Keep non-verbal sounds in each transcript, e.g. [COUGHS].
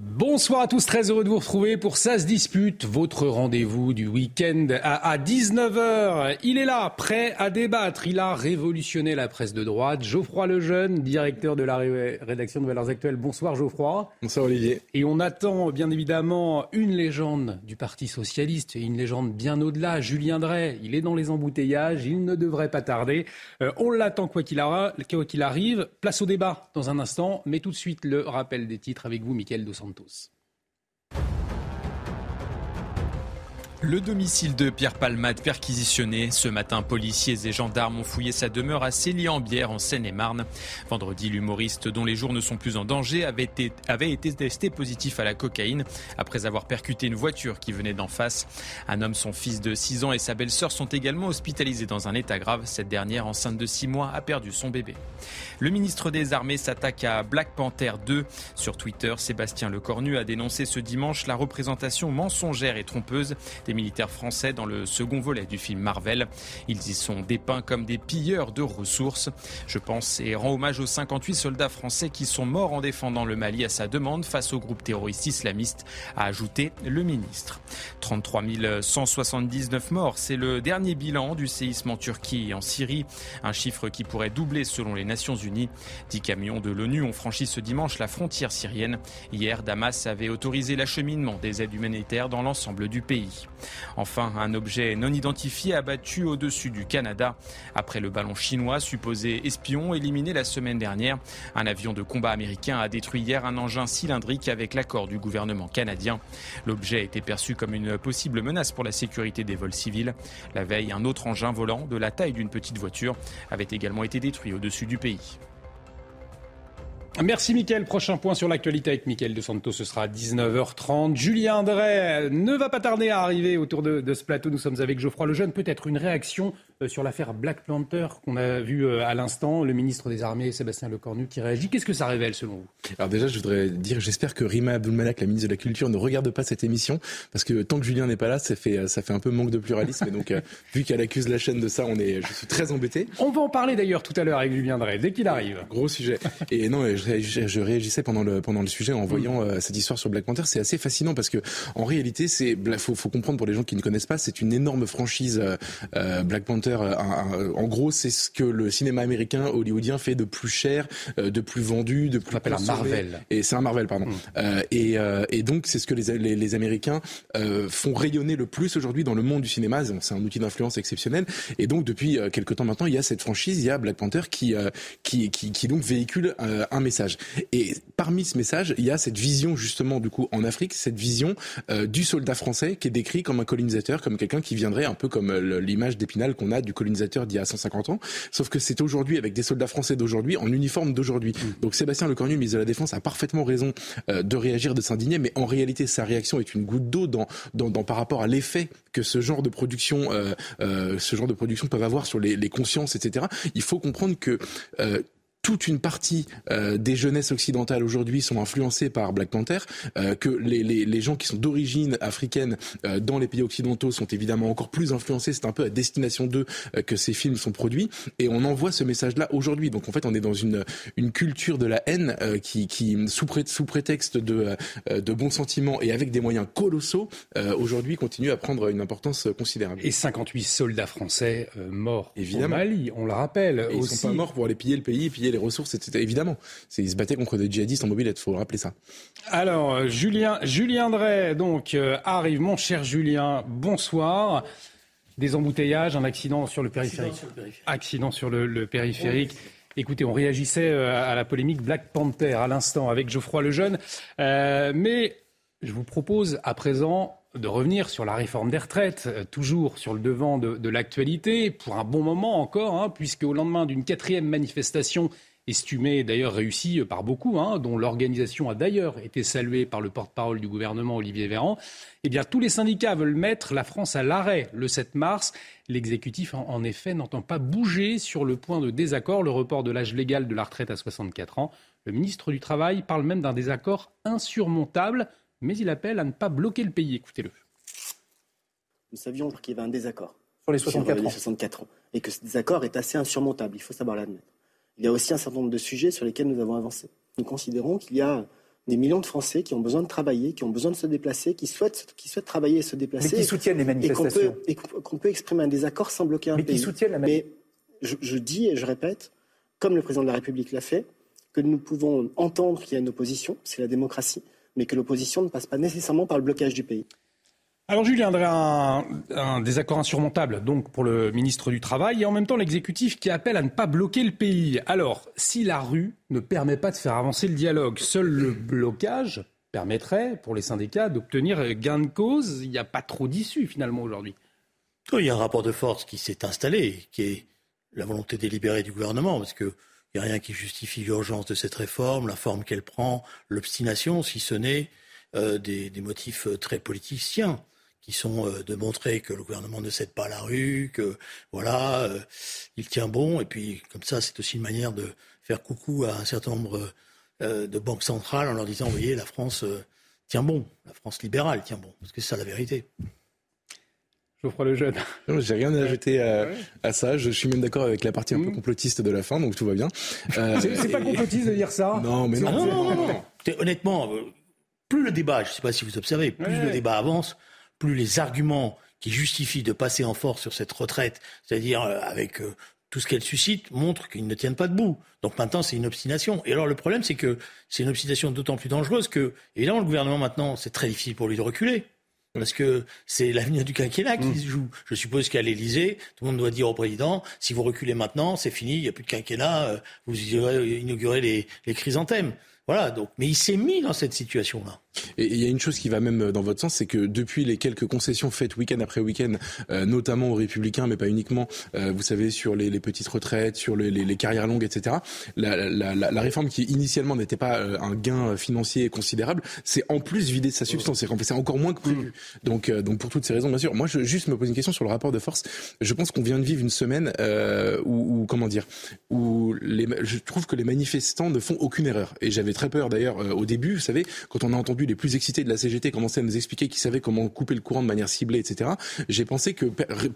Bonsoir à tous, très heureux de vous retrouver pour Ça se dispute, votre rendez-vous du week-end à, 19h. Il est là, prêt à débattre. Il a révolutionné la presse de droite. Geoffroy Lejeune, directeur de la rédaction de Valeurs Actuelles. Bonsoir Geoffroy. Bonsoir Olivier. Et on attend bien évidemment une légende du Parti Socialiste et une légende bien au-delà, Julien Drey. Il est dans les embouteillages, il ne devrait pas tarder. Euh, on l'attend quoi qu'il arrive. Place au débat dans un instant, mais tout de suite le rappel des titres avec vous, Mickaël Dos Santos. Le domicile de Pierre Palmade perquisitionné. Ce matin, policiers et gendarmes ont fouillé sa demeure à Célie-en-Bière en Seine-et-Marne. Vendredi, l'humoriste dont les jours ne sont plus en danger avait été, avait été testé positif à la cocaïne après avoir percuté une voiture qui venait d'en face. Un homme, son fils de 6 ans et sa belle-sœur sont également hospitalisés dans un état grave. Cette dernière, enceinte de 6 mois, a perdu son bébé. Le ministre des Armées s'attaque à Black Panther 2. Sur Twitter, Sébastien Lecornu a dénoncé ce dimanche la représentation mensongère et trompeuse des militaires français dans le second volet du film Marvel. Ils y sont dépeints comme des pilleurs de ressources. Je pense et rends hommage aux 58 soldats français qui sont morts en défendant le Mali à sa demande face au groupe terroriste islamiste, a ajouté le ministre. 33 179 morts, c'est le dernier bilan du séisme en Turquie et en Syrie, un chiffre qui pourrait doubler selon les Nations Unies. Dix camions de l'ONU ont franchi ce dimanche la frontière syrienne. Hier, Damas avait autorisé l'acheminement des aides humanitaires dans l'ensemble du pays. Enfin, un objet non identifié abattu au-dessus du Canada. Après le ballon chinois supposé espion éliminé la semaine dernière, un avion de combat américain a détruit hier un engin cylindrique avec l'accord du gouvernement canadien. L'objet était perçu comme une possible menace pour la sécurité des vols civils. La veille, un autre engin volant de la taille d'une petite voiture avait également été détruit au-dessus du pays. Merci Mickaël. Prochain point sur l'actualité avec Mickaël de Santos, ce sera à 19h30. Julien Drey ne va pas tarder à arriver autour de, ce plateau. Nous sommes avec Geoffroy Lejeune. Peut-être une réaction euh, sur l'affaire Black Panther qu'on a vu euh, à l'instant, le ministre des Armées Sébastien Lecornu qui réagit. Qu'est-ce que ça révèle selon vous? Alors déjà, je voudrais dire, j'espère que Rima Abdulmalak, la ministre de la Culture, ne regarde pas cette émission parce que tant que Julien n'est pas là, ça fait ça fait un peu manque de pluralisme. Et donc, euh, [LAUGHS] vu qu'elle accuse la chaîne de ça, on est, je suis très embêté. On va en parler d'ailleurs tout à l'heure avec Julien Drey dès qu'il arrive. Gros sujet. Et non, je, je, réagissais pendant le pendant le sujet en voyant cette histoire sur Black Panther. C'est assez fascinant parce que en réalité, c'est faut, faut comprendre pour les gens qui ne connaissent pas, c'est une énorme franchise Black Panther. Un, en gros, c'est ce que le cinéma américain hollywoodien fait de plus cher, euh, de plus vendu, de plus. appelle un Marvel. Et c'est un Marvel, pardon. Mm. Euh, et, euh, et, donc, c'est ce que les, les, les Américains font rayonner le plus aujourd'hui dans le monde du cinéma. C'est un outil d'influence exceptionnel. Et donc, depuis quelques temps maintenant, il y a cette franchise, il y a Black Panther qui qui, qui, qui donc véhicule un message. Et parmi ce message, il y a cette vision justement du coup en Afrique, cette vision du soldat français qui est décrit comme un colonisateur, comme quelqu'un qui viendrait un peu comme l'image d'Épinal qu'on a du colonisateur d'il y a 150 ans. Sauf que c'est aujourd'hui avec des soldats français d'aujourd'hui en uniforme d'aujourd'hui. Mm. Donc Sébastien Lecornu, ministre de la Défense, a parfaitement raison euh, de réagir, de s'indigner, mais en réalité sa réaction est une goutte d'eau dans, dans, dans, par rapport à l'effet que ce genre de production, euh, euh, ce genre de production peuvent avoir sur les, les consciences, etc. Il faut comprendre que euh, toute une partie euh, des jeunesses occidentales aujourd'hui sont influencées par Black Panther, euh, que les, les, les, gens qui sont d'origine africaine euh, dans les pays occidentaux sont évidemment encore plus influencés. C'est un peu à destination d'eux que ces films sont produits. Et on envoie ce message-là aujourd'hui. Donc en fait, on est dans une, une culture de la haine qui, qui sous, pré sous prétexte de, de bons sentiments et avec des moyens colossaux, aujourd'hui continue à prendre une importance considérable. Et 58 soldats français morts évidemment. au Mali, on le rappelle. Et aussi. Ils sont pas morts pour aller piller le pays, piller les ressources, etc. Évidemment, ils se battaient contre des djihadistes en mobilette, il faut rappeler ça. Alors, euh, Julien, Julien Drey, donc, euh, arrive, mon cher Julien, bonsoir. Des embouteillages, un accident sur le périphérique. Accident sur le, périphérique. Écoutez, on réagissait euh, à la polémique Black Panther à l'instant avec Geoffroy Lejeune. Euh, mais je vous propose à présent de revenir sur la réforme des retraites, euh, toujours sur le devant de, l'actualité, pour un bon moment encore, hein, puisque au lendemain d'une quatrième manifestation estimée d'ailleurs réussie par beaucoup, hein, dont l'organisation a d'ailleurs été saluée par le porte-parole du gouvernement Olivier Véran, eh tous les syndicats veulent mettre la France à l'arrêt le 7 mars. L'exécutif, en effet, n'entend pas bouger sur le point de désaccord, le report de l'âge légal de la retraite à 64 ans. Le ministre du Travail parle même d'un désaccord insurmontable mais il appelle à ne pas bloquer le pays. Écoutez-le. Nous savions qu'il y avait un désaccord sur les 64, sur les 64 ans. et que ce désaccord est assez insurmontable, il faut savoir l'admettre. Il y a aussi un certain nombre de sujets sur lesquels nous avons avancé. Nous considérons qu'il y a des millions de Français qui ont besoin de travailler, qui ont besoin de se déplacer, qui souhaitent, qui souhaitent travailler et se déplacer. Mais qui soutiennent les manifestations. Et qu'on peut, exprimer un désaccord sans bloquer un Mais pays. qui soutiennent la Mais je, je dis et je répète, comme le président de la République l'a fait, que nous pouvons entendre qu'il y a une opposition, c'est la démocratie, mais que l'opposition ne passe pas nécessairement par le blocage du pays. Alors Julien un, un, désaccord insurmontable donc pour le ministre du Travail et en même temps l'exécutif qui appelle à ne pas bloquer le pays. Alors, si la rue ne permet pas de faire avancer le dialogue, seul le blocage permettrait pour les syndicats d'obtenir gain de cause. Il n'y a pas trop d'issue finalement aujourd'hui. Il y a un rapport de force qui s'est installé, qui est la volonté délibérée du gouvernement, parce a rien qui justifie l'urgence de cette réforme, la forme qu'elle prend, l'obstination, si ce n'est euh, des, motifs très politiciens qui sont euh, de montrer que le gouvernement ne cède pas la rue, que voilà, euh, il tient bon. Et puis comme ça, c'est aussi une manière de faire coucou à un certain nombre euh, de banques centrales en leur disant, vous voyez, la France tient bon, la France libérale tient bon, parce que c'est ça la vérité. Geoffroy le jeune. J'ai rien à ajouter à, à, ça. Je suis même d'accord avec la partie un peu complotiste de la fin, donc tout va bien. Euh, c'est pas complotiste de dire ça. Non, mais non. Ah non, non, non, non. Honnêtement, plus le débat, je ne sais pas si vous observez, plus ouais. le débat avance, plus les arguments qui justifient de passer en force sur cette retraite, c'est-à-dire avec euh, tout ce qu'elle suscite, montrent qu'ils ne tiennent pas debout. Donc maintenant, c'est une obstination. Et alors le problème, c'est que c'est une obstination d'autant plus dangereuse que, évidemment, le gouvernement maintenant, c'est très difficile pour lui de reculer. Parce que c'est l'avenir du quinquennat qui se joue. Je suppose qu'à l'Élysée, tout le monde doit dire au président si vous reculez maintenant, c'est fini, il n'y a plus de quinquennat, vous inaugurez les, les chrysanthèmes. Voilà, donc, mais il s'est mis dans cette situation-là. Et il y a une chose qui va même dans votre sens, c'est que depuis les quelques concessions faites week-end après week-end, euh, notamment aux Républicains, mais pas uniquement, euh, vous savez, sur les, les petites retraites, sur les, les, les, carrières longues, etc. La, la, la, la réforme qui initialement n'était pas euh, un gain financier considérable, c'est en plus vidé de sa substance, c'est encore moins que prévu. Donc, euh, donc pour toutes ces raisons, bien sûr. Moi, je juste me pose une question sur le rapport de force. Je pense qu'on vient de vivre une semaine euh, où, où, comment dire, où les, je trouve que les manifestants ne font aucune erreur. Et j'avais très peur d'ailleurs au début, vous savez, quand on a entendu les plus excités de la CGT commençaient à nous expliquer qu'ils savaient comment couper le courant de manière ciblée, etc. J'ai pensé que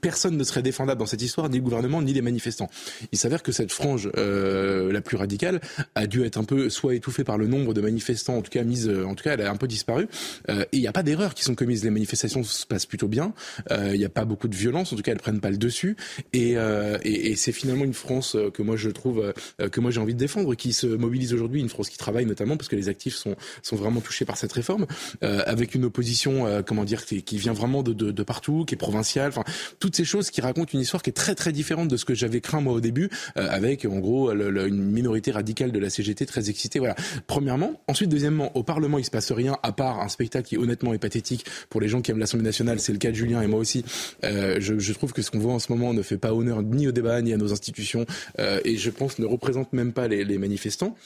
personne ne serait défendable dans cette histoire, ni le gouvernement, ni les manifestants. Il s'avère que cette frange euh, la plus radicale a dû être un peu soit étouffée par le nombre de manifestants, en tout cas mise, en tout cas, elle a un peu disparu. Euh, et il n'y a pas d'erreurs qui sont commises. Les manifestations se passent plutôt bien. Euh, il n'y a pas beaucoup de violence, en tout cas, elles prennent pas le dessus. Et, et, et c'est finalement une France que moi je trouve que moi j'ai envie de défendre, qui se mobilise aujourd'hui, une France qui travaille notamment parce que les actifs sont sont vraiment touchés par cette réforme euh, avec une opposition, euh, comment dire, qui, vient vraiment de, partout, qui est provinciale. Enfin, toutes ces choses qui racontent une histoire qui est très très différente de ce que j'avais craint moi au début, euh, avec en gros une minorité radicale de la CGT très excitée. Voilà. Premièrement, ensuite deuxièmement, au Parlement il se passe rien à part un spectacle qui honnêtement est pathétique pour les gens qui aiment l'Assemblée nationale. C'est le cas de Julien et moi aussi. Je, trouve que ce qu'on voit en ce moment ne fait pas honneur ni au débat ni à nos institutions et je pense ne représente même pas les, manifestants.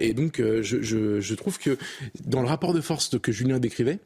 et donc je trouve que dans le rapport de force que Julien décrivait,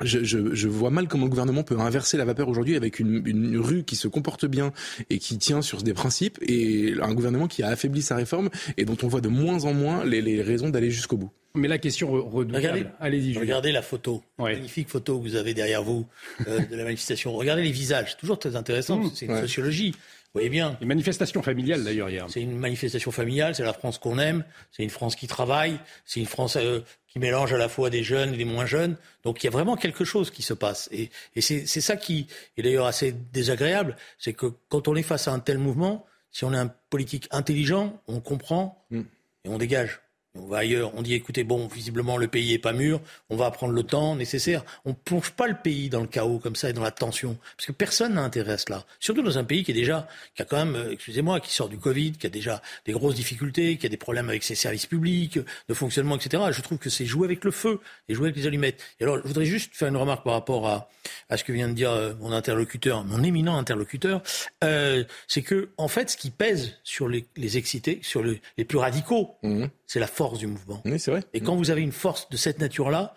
je, je, je, vois mal comment le gouvernement peut inverser la vapeur aujourd'hui avec une, une, rue qui se comporte bien et qui tient sur des principes et un gouvernement qui a affaibli sa réforme et dont on voit de moins en moins les, les raisons d'aller jusqu'au bout. Mais la question redoutable. Regardez, Allez-y. Regardez la photo, ouais. magnifique photo que vous avez derrière vous euh, de la manifestation. Regardez les visages, toujours très intéressant. Mmh, c'est une ouais. sociologie. Vous voyez bien. Une manifestation familiale d'ailleurs hier. C'est une manifestation familiale, c'est la France qu'on aime, c'est une France qui travaille, c'est une France euh, qui mélange à la fois des jeunes et des moins jeunes. Donc il y a vraiment quelque chose qui se passe. Et, et c'est ça qui est d'ailleurs assez désagréable, c'est que quand on est face à un tel mouvement, si on est un politique intelligent, on comprend mm. et on dégage. On va ailleurs, on dit écoutez, bon, visiblement le pays est pas mûr, on va prendre le temps nécessaire. On plonge pas le pays dans le chaos comme ça et dans la tension, parce que personne n'a intérêt à cela. Surtout dans un pays qui est déjà, qui a quand même, excusez-moi, qui sort du Covid, qui a déjà des grosses difficultés, qui a des problèmes avec ses services publics, de fonctionnement, etc. Je trouve que c'est jouer avec le feu et jouer avec les allumettes. Et alors, je voudrais juste faire une remarque par rapport à, à ce que vient de dire mon interlocuteur, mon éminent interlocuteur, euh, c'est que en fait, ce qui pèse sur les, les excités, sur les, les plus radicaux, mmh. c'est la force du mouvement. Oui, c'est vrai. Et quand vous avez une force de cette nature-là,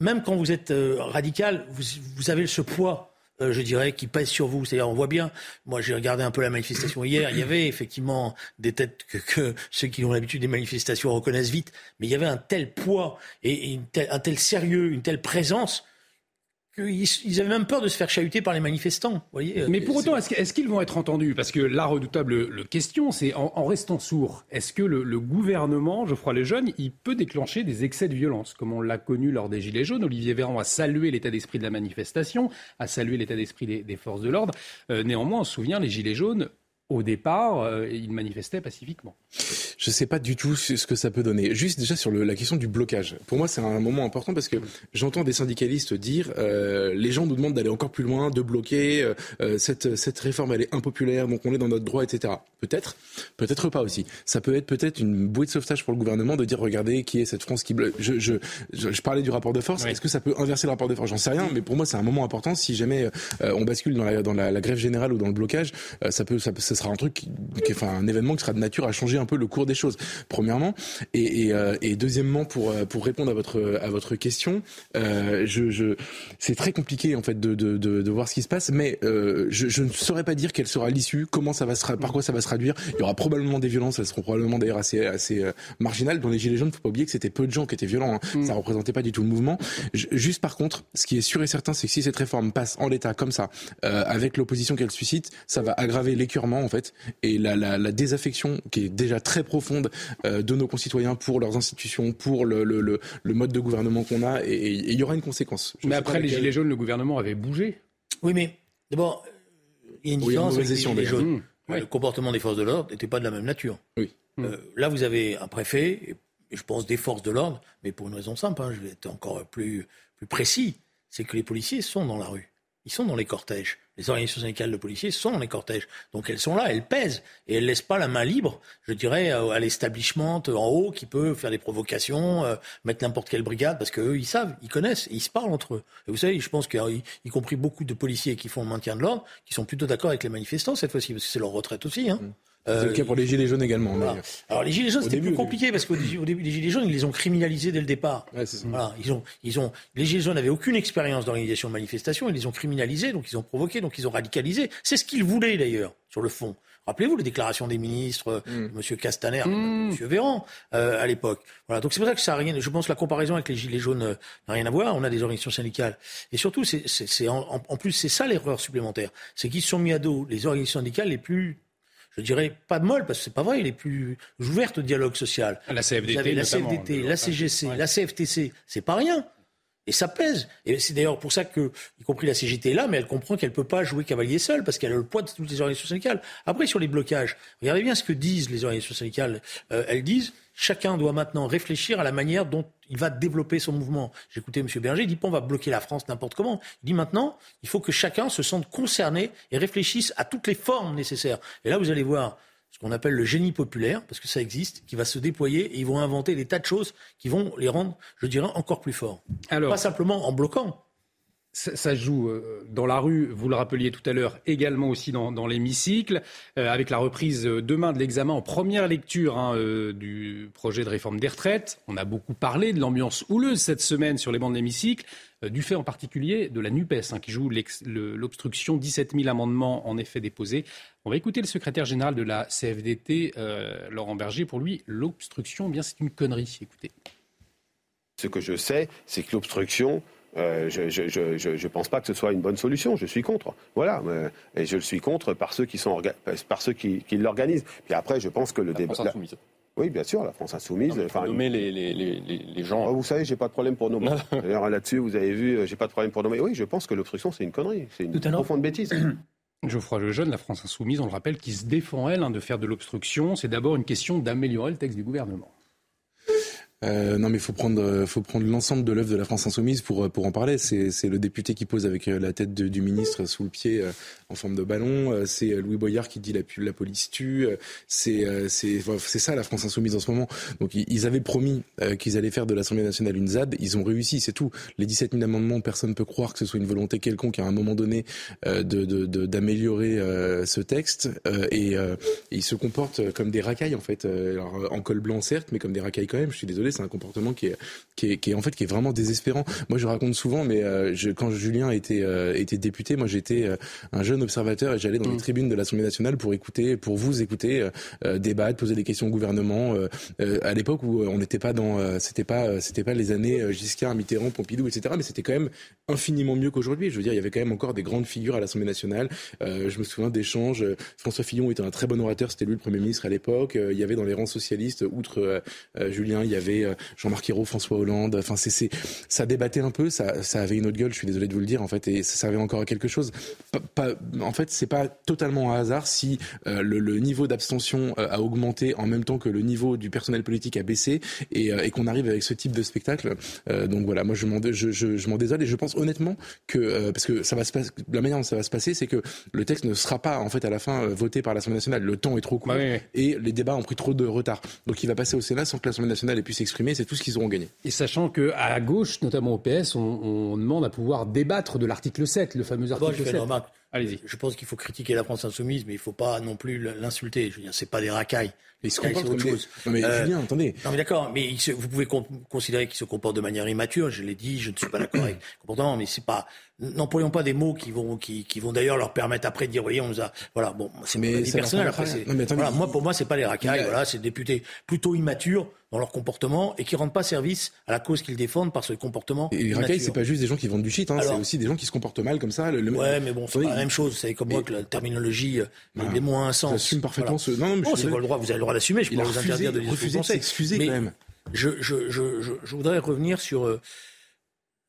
même quand vous êtes euh, radical, vous, vous, avez ce poids, euh, je dirais, qui pèse sur vous. C'est-à-dire, on voit bien, moi j'ai regardé un peu la manifestation hier, il y avait effectivement des têtes que, que ceux qui ont l'habitude des manifestations reconnaissent vite, mais il y avait un tel poids et, un tel sérieux, une telle présence ils avaient même peur de se faire chahuter par les manifestants. Voyez, Mais pour autant, est-ce qu'ils vont être entendus? Parce que la redoutable question, c'est en, restant sourd, est-ce que le, gouvernement, Geoffroy Lejeune, il peut déclencher des excès de violence Comme on l'a connu lors des Gilets jaunes, Olivier Véran a salué l'état d'esprit de la manifestation, a salué l'état d'esprit des, forces de l'ordre. Euh, néanmoins, on se souvient, les Gilets jaunes, au départ, euh, ils manifestaient pacifiquement. Je ne sais pas du tout ce que ça peut donner. Juste déjà sur le, la question du blocage. Pour moi, c'est un moment important parce que j'entends des syndicalistes dire euh, les gens nous demandent d'aller encore plus loin, de bloquer. Euh, euh, cette, cette réforme, elle est impopulaire, donc on est dans notre droit, etc. Peut-être, peut-être pas aussi. Ça peut être peut-être une bouée de sauvetage pour le gouvernement de dire regardez qui est cette France qui bloque. Je, je, je, parlais du rapport de force. Est-ce que ça peut inverser le rapport de force? J'en sais rien, mais pour moi, c'est un moment important. Si jamais on bascule dans, la, dans la, la, grève générale ou dans le blocage, ça peut, ça, ça sera un truc, qui, enfin un événement qui sera de nature à changer un peu le cours des choses. Premièrement, et, et, euh, et deuxièmement, pour euh, pour répondre à votre à votre question, euh, je, je c'est très compliqué en fait de, de, de, de, voir ce qui se passe, mais euh, je, je, ne saurais pas dire quelle sera l'issue, comment ça va se par quoi ça va se traduire. Il y aura probablement des violences, elles seront probablement d'ailleurs assez assez marginales. Dans les gilets jaunes, faut pas oublier que c'était peu de gens qui étaient violents, hein. mm. ça représentait pas du tout le mouvement. juste par contre, ce qui est sûr et certain, c'est que si cette réforme passe en l'état comme ça, avec l'opposition qu'elle suscite, ça va aggraver l'écurement en fait et la, la, la désaffection qui est déjà très profonde euh, de nos concitoyens pour leurs institutions, pour le, le, le, le mode de gouvernement qu'on a, et il y aura une conséquence. Je mais après les Gilets jaunes, le gouvernement avait bougé. Oui, mais d'abord, il y a une différence avec les Gilets jaunes. Mmh. Le comportement des forces de l'ordre n'était pas de la même nature. Oui. Euh, là, vous avez un préfet, et je pense des forces de l'ordre, mais pour une raison simple, hein, je vais être encore plus, plus précis, c'est que les policiers sont dans la rue. Ils sont dans les cortèges. Les organisations syndicales de policiers sont dans les cortèges. Donc elles sont là, elles pèsent. Et elles ne laissent pas la main libre, je dirais, à l'establishment en haut qui peut faire des provocations, euh, mettre n'importe quelle brigade, parce qu'eux, ils savent, ils connaissent, ils se parlent entre eux. Et vous savez, je pense qu'il y a compris beaucoup de policiers qui font le maintien de l'ordre, qui sont plutôt d'accord avec les manifestants cette fois-ci, parce que c'est leur retraite aussi. Hein. Mmh. C'est le cas pour les Gilets jaunes également. Alors les Gilets jaunes, c'était plus compliqué parce qu'au début, les Gilets jaunes, ils les ont criminalisés dès le départ. Voilà, ils ont, ils ont, les Gilets jaunes n'avaient aucune expérience d'organisation de manifestation, ils les ont criminalisés, donc ils ont provoqué, donc ils ont radicalisé. C'est ce qu'ils voulaient d'ailleurs, sur le fond. Rappelez-vous les déclarations des ministres, mm. M. Castaner, mm. M. Véran, euh, à l'époque. Voilà. Donc c'est pour ça que ça a rien. Je pense que la comparaison avec les gilets jaunes euh, n'a rien à voir. On a des organisations syndicales, et surtout, c'est en, en, plus c'est ça l'erreur supplémentaire, c'est qu'ils se sont mis à dos les organisations syndicales les plus je dirais pas de molle, parce que c'est pas vrai, il est plus ouverte au dialogue social. La CFDT, la CFDT, la CGC, la CFTC, c'est pas rien. Et ça pèse. Et c'est d'ailleurs pour ça que, y compris la CGT est là, mais elle comprend qu'elle ne peut pas jouer cavalier seule, parce qu'elle a le poids de toutes les organisations syndicales. Après, sur les blocages, regardez bien ce que disent les organisations syndicales. Euh, elles disent, chacun doit maintenant réfléchir à la manière dont il va développer son mouvement. J'écoutais M. Berger, il dit pas on va bloquer la France n'importe comment. Il dit maintenant, il faut que chacun se sente concerné et réfléchisse à toutes les formes nécessaires. Et là, vous allez voir ce qu'on appelle le génie populaire, parce que ça existe, qui va se déployer et ils vont inventer des tas de choses qui vont les rendre, je dirais, encore plus forts. Alors, pas simplement en bloquant. Ça, joue euh, dans la rue, vous le rappeliez tout à l'heure, également aussi dans, l'hémicycle, euh, avec la reprise euh, demain de l'examen en première lecture hein, du projet de réforme des retraites. On a beaucoup parlé de l'ambiance houleuse cette semaine sur les bancs de l'hémicycle, du fait en particulier de la NUPES, hein, qui joue l'obstruction, 17 000 amendements en effet déposés. On va écouter le secrétaire général de la CFDT, Laurent Berger. Pour lui, l'obstruction, eh bien c'est une connerie. Écoutez. Ce que je sais, c'est que l'obstruction, euh, je ne pense pas que ce soit une bonne solution. Je suis contre. Voilà. et je le suis contre par ceux qui, sont par ceux qui, l'organisent. Puis après, je pense que le débat. Oui, bien sûr, la France insoumise. enfin, nommer les, les, les, gens. Oh, vous savez, j'ai pas de problème pour nommer. D'ailleurs, là-dessus, vous avez vu, euh, j'ai pas de problème pour nommer. Oui, je pense que l'obstruction, c'est une connerie. C'est une profonde bêtise. [CLEARS THROAT] Geoffroy Lejeune, la France insoumise, on le rappelle, qui se défend, elle, hein, de faire de l'obstruction. C'est d'abord une question d'améliorer le texte du gouvernement. Euh, non, mais faut prendre, faut prendre l'ensemble de l'œuvre de la France insoumise pour pour en parler. C'est le député qui pose avec euh, la tête du ministre sous le pied euh, en forme de ballon. Euh, c'est Louis Boyard qui dit la police tue. C'est c'est ça la France insoumise en ce moment. Donc ils avaient promis qu'ils allaient faire de l'Assemblée nationale une ZAD. Ils ont réussi, c'est tout. Les 17 000 amendements, personne ne peut croire que ce soit une volonté quelconque à un moment donné de d'améliorer ce texte. Et, ils se comportent comme des racailles en fait, en col blanc certes, mais comme des racailles quand même. Je suis désolé désolé, c'est un comportement qui est, qui est, qui est, en fait qui est vraiment désespérant. Moi, je raconte souvent, mais euh, je, quand Julien était, euh, était député, moi j'étais euh, un jeune observateur et j'allais dans les mm. tribunes de l'Assemblée nationale pour écouter, pour vous écouter, débattre, poser des questions au gouvernement. à l'époque où on n'était pas dans, c'était pas, c'était pas les années Giscard, Mitterrand, Pompidou, etc. Mais c'était quand même infiniment mieux qu'aujourd'hui. Je veux dire, il y avait quand même encore des grandes figures à l'Assemblée nationale. je me souviens d'échanges. François Fillon était un très bon orateur, c'était lui le premier ministre à l'époque. il y avait dans les rangs socialistes, outre Julien, il y avait Jean-Marc Ayrault, François Hollande. Enfin, c'est, ça débattait un peu, ça, ça avait une autre gueule. Je suis désolé de vous le dire, en fait, et ça servait encore à quelque chose. Pas, en fait, c'est pas totalement un hasard si euh, le, le, niveau d'abstention euh, a augmenté en même temps que le niveau du personnel politique a baissé et, euh, et qu'on arrive avec ce type de spectacle. donc voilà, moi je m'en, je, je, je m'en désole et je pense honnêtement que parce que ça va se passer, la manière dont ça va se passer, c'est que le texte ne sera pas en fait à la fin voté par l'Assemblée nationale. Le temps est trop court et les débats ont pris trop de retard. Donc il va passer au Sénat sans que l'Assemblée nationale ait pu s'exprimer. C'est tout ce qu'ils auront gagné. Et sachant que à gauche, notamment au PS, on, on demande à pouvoir débattre de l'article 7, le fameux article 7. Allez-y. Je pense qu'il faut critiquer la France insoumise, mais il ne faut pas non plus l'insulter. Je veux dire, c'est pas des racailles. Il se comporte autre chose. Non mais euh, Julien, attendez. Non mais d'accord, mais vous pouvez considérer qu'il se comporte de manière immature. Je l'ai dit, je ne suis pas d'accord avec le comportement, mais c'est pas. N'employons pas des mots qui vont qui, qui vont d'ailleurs leur permettre après de dire, voyez, on nous a. Voilà, bon, c'est mais personnel. Après, non, mais attendez, voilà, moi pour moi, c'est pas les racailles. Voilà, c'est des députés plutôt immatures dans leur comportement et qui rendent pas service à la cause qu'ils défendent par ce comportement. Et les racailles, c'est pas juste des gens qui vendent du shit, hein, c'est aussi des gens qui se comportent mal comme ça. Le, ouais, mais bon, c'est pas la même chose. C'est comme moi que la terminologie, euh, les mots ont un sens. J'assume parfaitement ce. Non, non, mais oh, c'est le droit. Vous avez le droit d'assumer. Je peux vous interdire de que vous pensez. quand même. Je, je, je, je, voudrais revenir sur euh,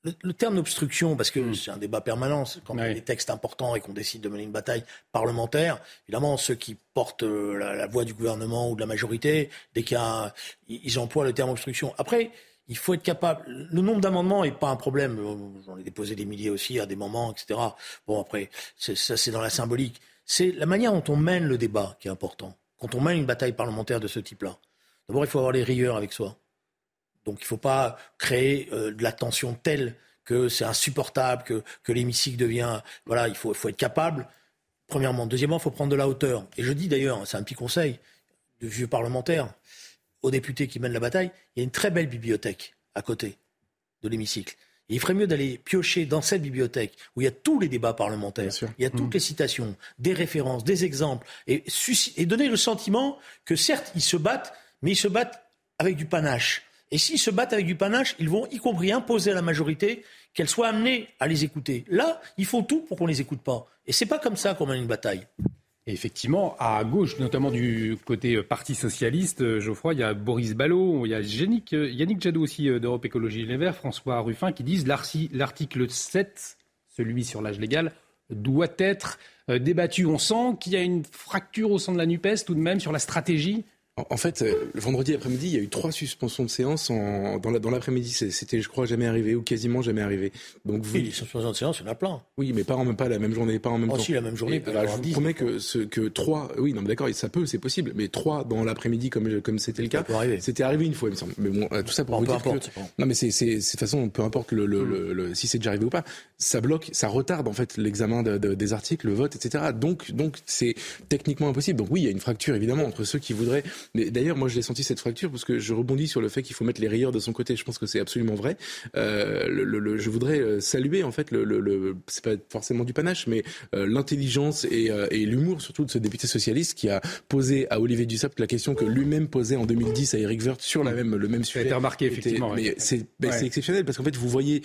le, terme d'obstruction, parce que hmm. c'est un débat permanent, quand il y a des textes importants et qu'on décide de mener une bataille parlementaire, évidemment, ceux qui portent euh, la, voix du gouvernement ou de la majorité, dès qu'il y a ils emploient le terme obstruction. Après, il faut être capable. Le nombre d'amendements n'est pas un problème. J'en ai déposé des milliers aussi à des moments, etc. Bon, après, ça, c'est dans la symbolique. C'est la manière dont on mène le débat qui est important. Quand on mène une bataille parlementaire de ce type-là, d'abord, il faut avoir les rigueurs avec soi. Donc, il ne faut pas créer euh, de la tension telle que c'est insupportable, que, que l'hémicycle devient. Voilà, il faut, faut être capable. Premièrement. Deuxièmement, il faut prendre de la hauteur. Et je dis d'ailleurs, c'est un petit conseil de vieux parlementaires aux députés qui mènent la bataille, il y a une très belle bibliothèque à côté de l'hémicycle. Il ferait mieux d'aller piocher dans cette bibliothèque où il y a tous les débats parlementaires, il y a toutes mmh. les citations, des références, des exemples, et, et donner le sentiment que certes, ils se battent, mais ils se battent avec du panache. Et s'ils se battent avec du panache, ils vont y compris imposer à la majorité qu'elle soit amenée à les écouter. Là, ils font tout pour qu'on ne les écoute pas. Et c'est pas comme ça qu'on mène une bataille. Et effectivement, à gauche, notamment du côté euh, Parti socialiste, euh, Geoffroy, il y a Boris Ballot, il y a Yannick, euh, Jadot aussi d'Europe Écologie Les Verts, François Ruffin, qui disent l'article 7, celui sur l'âge légal, doit être débattu. On sent qu'il y a une fracture au sein de la NUPES tout de même sur la stratégie en fait, euh, le vendredi après-midi, il y a eu trois suspensions de séance en, dans l'après-midi. C'était, je crois, jamais arrivé ou quasiment jamais arrivé. Donc vous... Oui, les suspensions de séance, il y en a plein. Oui, mais pas en même pas la même journée, pas en même oh, temps. si, la même journée. je vous promets que ce, que trois, oui, non, mais d'accord, ça peut, c'est possible, mais trois dans l'après-midi comme comme c'était le cas, c'était arrivé une fois, il me semble. Mais bon, euh, tout ça pour vous dire importe, que non, mais c'est de toute façon, peu importe le, le, hmm. le, si c'est déjà arrivé ou pas, ça bloque, ça retarde en fait l'examen de, des articles, le vote, etc. Donc donc c'est techniquement impossible. Donc oui, il y a une fracture évidemment entre ceux qui voudraient. Mais d'ailleurs, moi, je senti cette fracture parce que je rebondis sur le fait qu'il faut mettre les rayures de son côté. Je pense que c'est absolument vrai. Euh, le, je voudrais euh, saluer en fait le, le, c'est pas forcément du panache, mais euh, l'intelligence et, euh, et l'humour surtout de ce député socialiste qui a posé à Olivier Dussopt la question que lui-même posait en 2010 à Eric Woerth sur la même le même sujet. Ça a été remarqué effectivement. Mais c'est ben, c'est exceptionnel parce qu'en fait vous voyez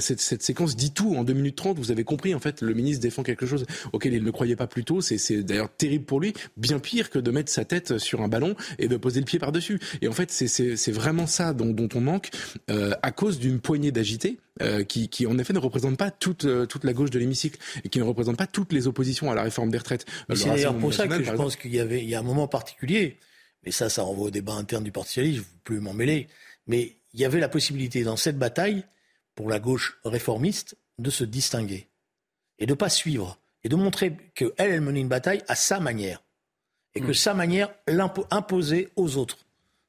cette, cette séquence dit tout en 2 minutes 30. Vous avez compris en fait le ministre défend quelque chose auquel il ne croyait pas plus tôt. C'est d'ailleurs terrible pour lui, bien pire que de mettre sa tête sur un ballon et de poser le pied par-dessus. Et en fait, c'est vraiment ça dont, dont on manque euh, à cause d'une poignée d'agités. Euh, qui, qui, en effet ne représente pas toute, euh, toute la gauche de l'hémicycle et qui ne représente pas toutes les oppositions à la réforme des retraites. C'est d'ailleurs pour ça que je pense qu'il y avait il y a un moment particulier, mais ça, ça renvoie au débat interne du Parti socialiste, je ne veux plus m'en mêler, mais il y avait la possibilité dans cette bataille, pour la gauche réformiste, de se distinguer et de ne pas suivre et de montrer qu'elle, elle menait une bataille à sa manière et que hmm. sa manière l'imposait aux autres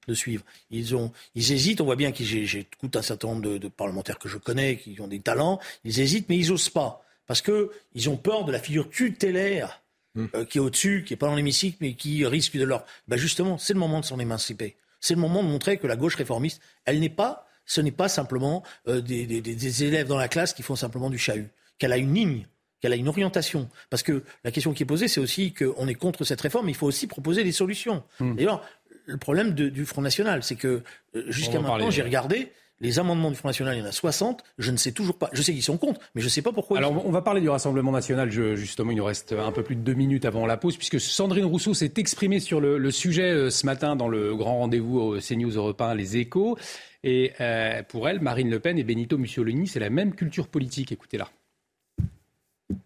de suivre. Ils, ont, ils hésitent, on voit bien que j'écoute un certain nombre de, parlementaires que je connais, qui ont des talents, ils hésitent, mais ils n'osent pas, parce qu'ils ont peur de la figure tutélaire hmm. euh, qui est au-dessus, qui n'est pas dans l'hémicycle, mais qui risque de leur... Ben justement, c'est le moment de s'en émanciper. C'est le moment de montrer que la gauche réformiste, elle n'est pas, ce n'est pas simplement euh, des, des, élèves dans la classe qui font simplement du chahut, qu'elle a une ligne qu'elle a une orientation. Parce que la question qui est posée, c'est aussi qu'on est contre cette réforme, mais il faut aussi proposer des solutions. Hmm. D'ailleurs, le problème du Front National, c'est que euh, jusqu'à maintenant, j'ai regardé, les amendements du Front National, il y en a 60. Je ne sais toujours pas. Je sais qu'ils sont contre, mais je ne sais pas pourquoi. Alors, on va parler du Rassemblement National. justement, il nous reste un peu plus de deux minutes avant la pause, puisque Sandrine Rousseau s'est exprimée sur le, sujet euh, ce matin dans le grand rendez-vous au CNews Europe 1, Les Échos. Et euh, pour elle, Marine Le Pen et Benito Mussolini, c'est la même culture politique. Écoutez-la.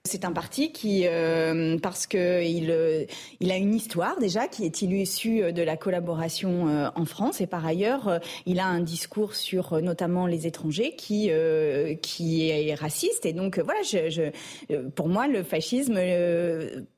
C'est un parti qui, euh, parce qu'il euh, il a une histoire déjà, qui est issu de la collaboration euh, en France, et par ailleurs, il a un discours sur notamment les étrangers qui, qui est raciste. Et donc, voilà, je, je, pour moi, le fascisme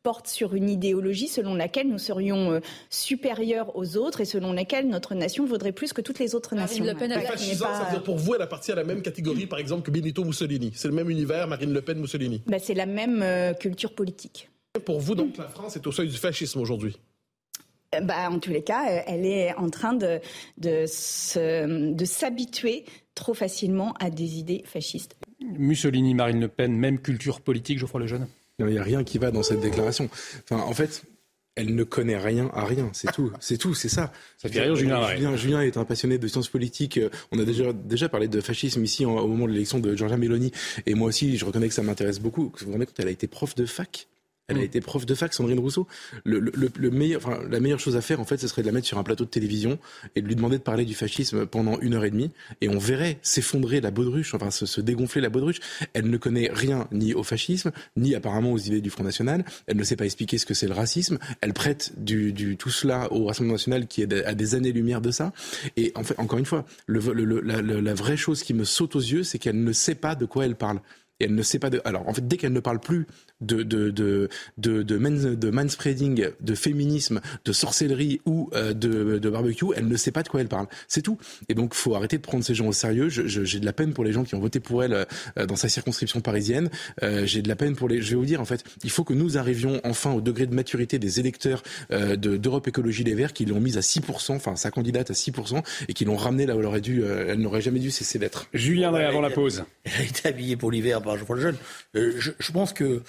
porte sur une idéologie selon laquelle nous serions supérieurs aux autres et selon laquelle notre nation vaudrait plus que toutes les autres nations. Le Pen fascisant, ça veut dire pour vous, elle appartient à la même catégorie, par exemple, que Benito Mussolini. C'est le même univers, Marine Le Pen, Mussolini. Bah, c'est la même euh, culture politique. Pour vous, donc, la France est au seuil du fascisme aujourd'hui euh, bah, en tous les cas, euh, elle est en train de, de, de s'habituer trop facilement à des idées fascistes. Mussolini, Marine Le Pen, même culture politique, Geoffroy Lejeune? Il n'y a rien qui va dans cette déclaration. Enfin, en fait, elle ne connaît rien à rien, c'est tout, [LAUGHS] c'est tout, c'est ça. Ça fait rire Julien. Julien, Julien est un passionné de sciences politiques. On a déjà déjà parlé de fascisme ici au moment de l'élection de Giorgia Meloni, et moi aussi, je reconnais que ça m'intéresse beaucoup. Vous vous rendez compte, elle a été prof de fac elle a mm. été prof de fac, Sandrine Rousseau. Le, le, le meilleur, enfin, la meilleure chose à faire, en fait, ce serait de la mettre sur un plateau de télévision et de lui demander de parler du fascisme pendant une heure et demie. Et on verrait s'effondrer la baudruche, enfin, se, se, dégonfler la baudruche. Elle ne connaît rien ni au fascisme, ni apparemment aux idées du Front National. Elle ne sait pas expliquer ce que c'est le racisme. Elle prête du, du, tout cela au Rassemblement National qui est à des années-lumière de ça. Et en fait, encore une fois, le, la, la vraie chose qui me saute aux yeux, c'est qu'elle ne sait pas de quoi elle parle et elle ne sait pas de. Alors, en fait, dès qu'elle ne parle plus de de de de de, de manspreading, de féminisme, de sorcellerie ou euh, de, de barbecue, elle ne sait pas de quoi elle parle. C'est tout. Et donc, faut arrêter de prendre ces gens au sérieux. J'ai de la peine pour les gens qui ont voté pour elle euh, dans sa circonscription parisienne. Euh, J'ai de la peine pour les. Je vais vous dire, en fait, il faut que nous arrivions enfin au degré de maturité des électeurs euh, d'Europe Écologie Les Verts qui l'ont mise à 6%, enfin sa candidate à 6%, et qui l'ont ramenée là où elle aurait dû. elle n'aurait jamais dû cesser d'être. Julien Drey, avant la pause. Elle a été habillée pour l'hiver par Jeune. Euh, je, je, pense que.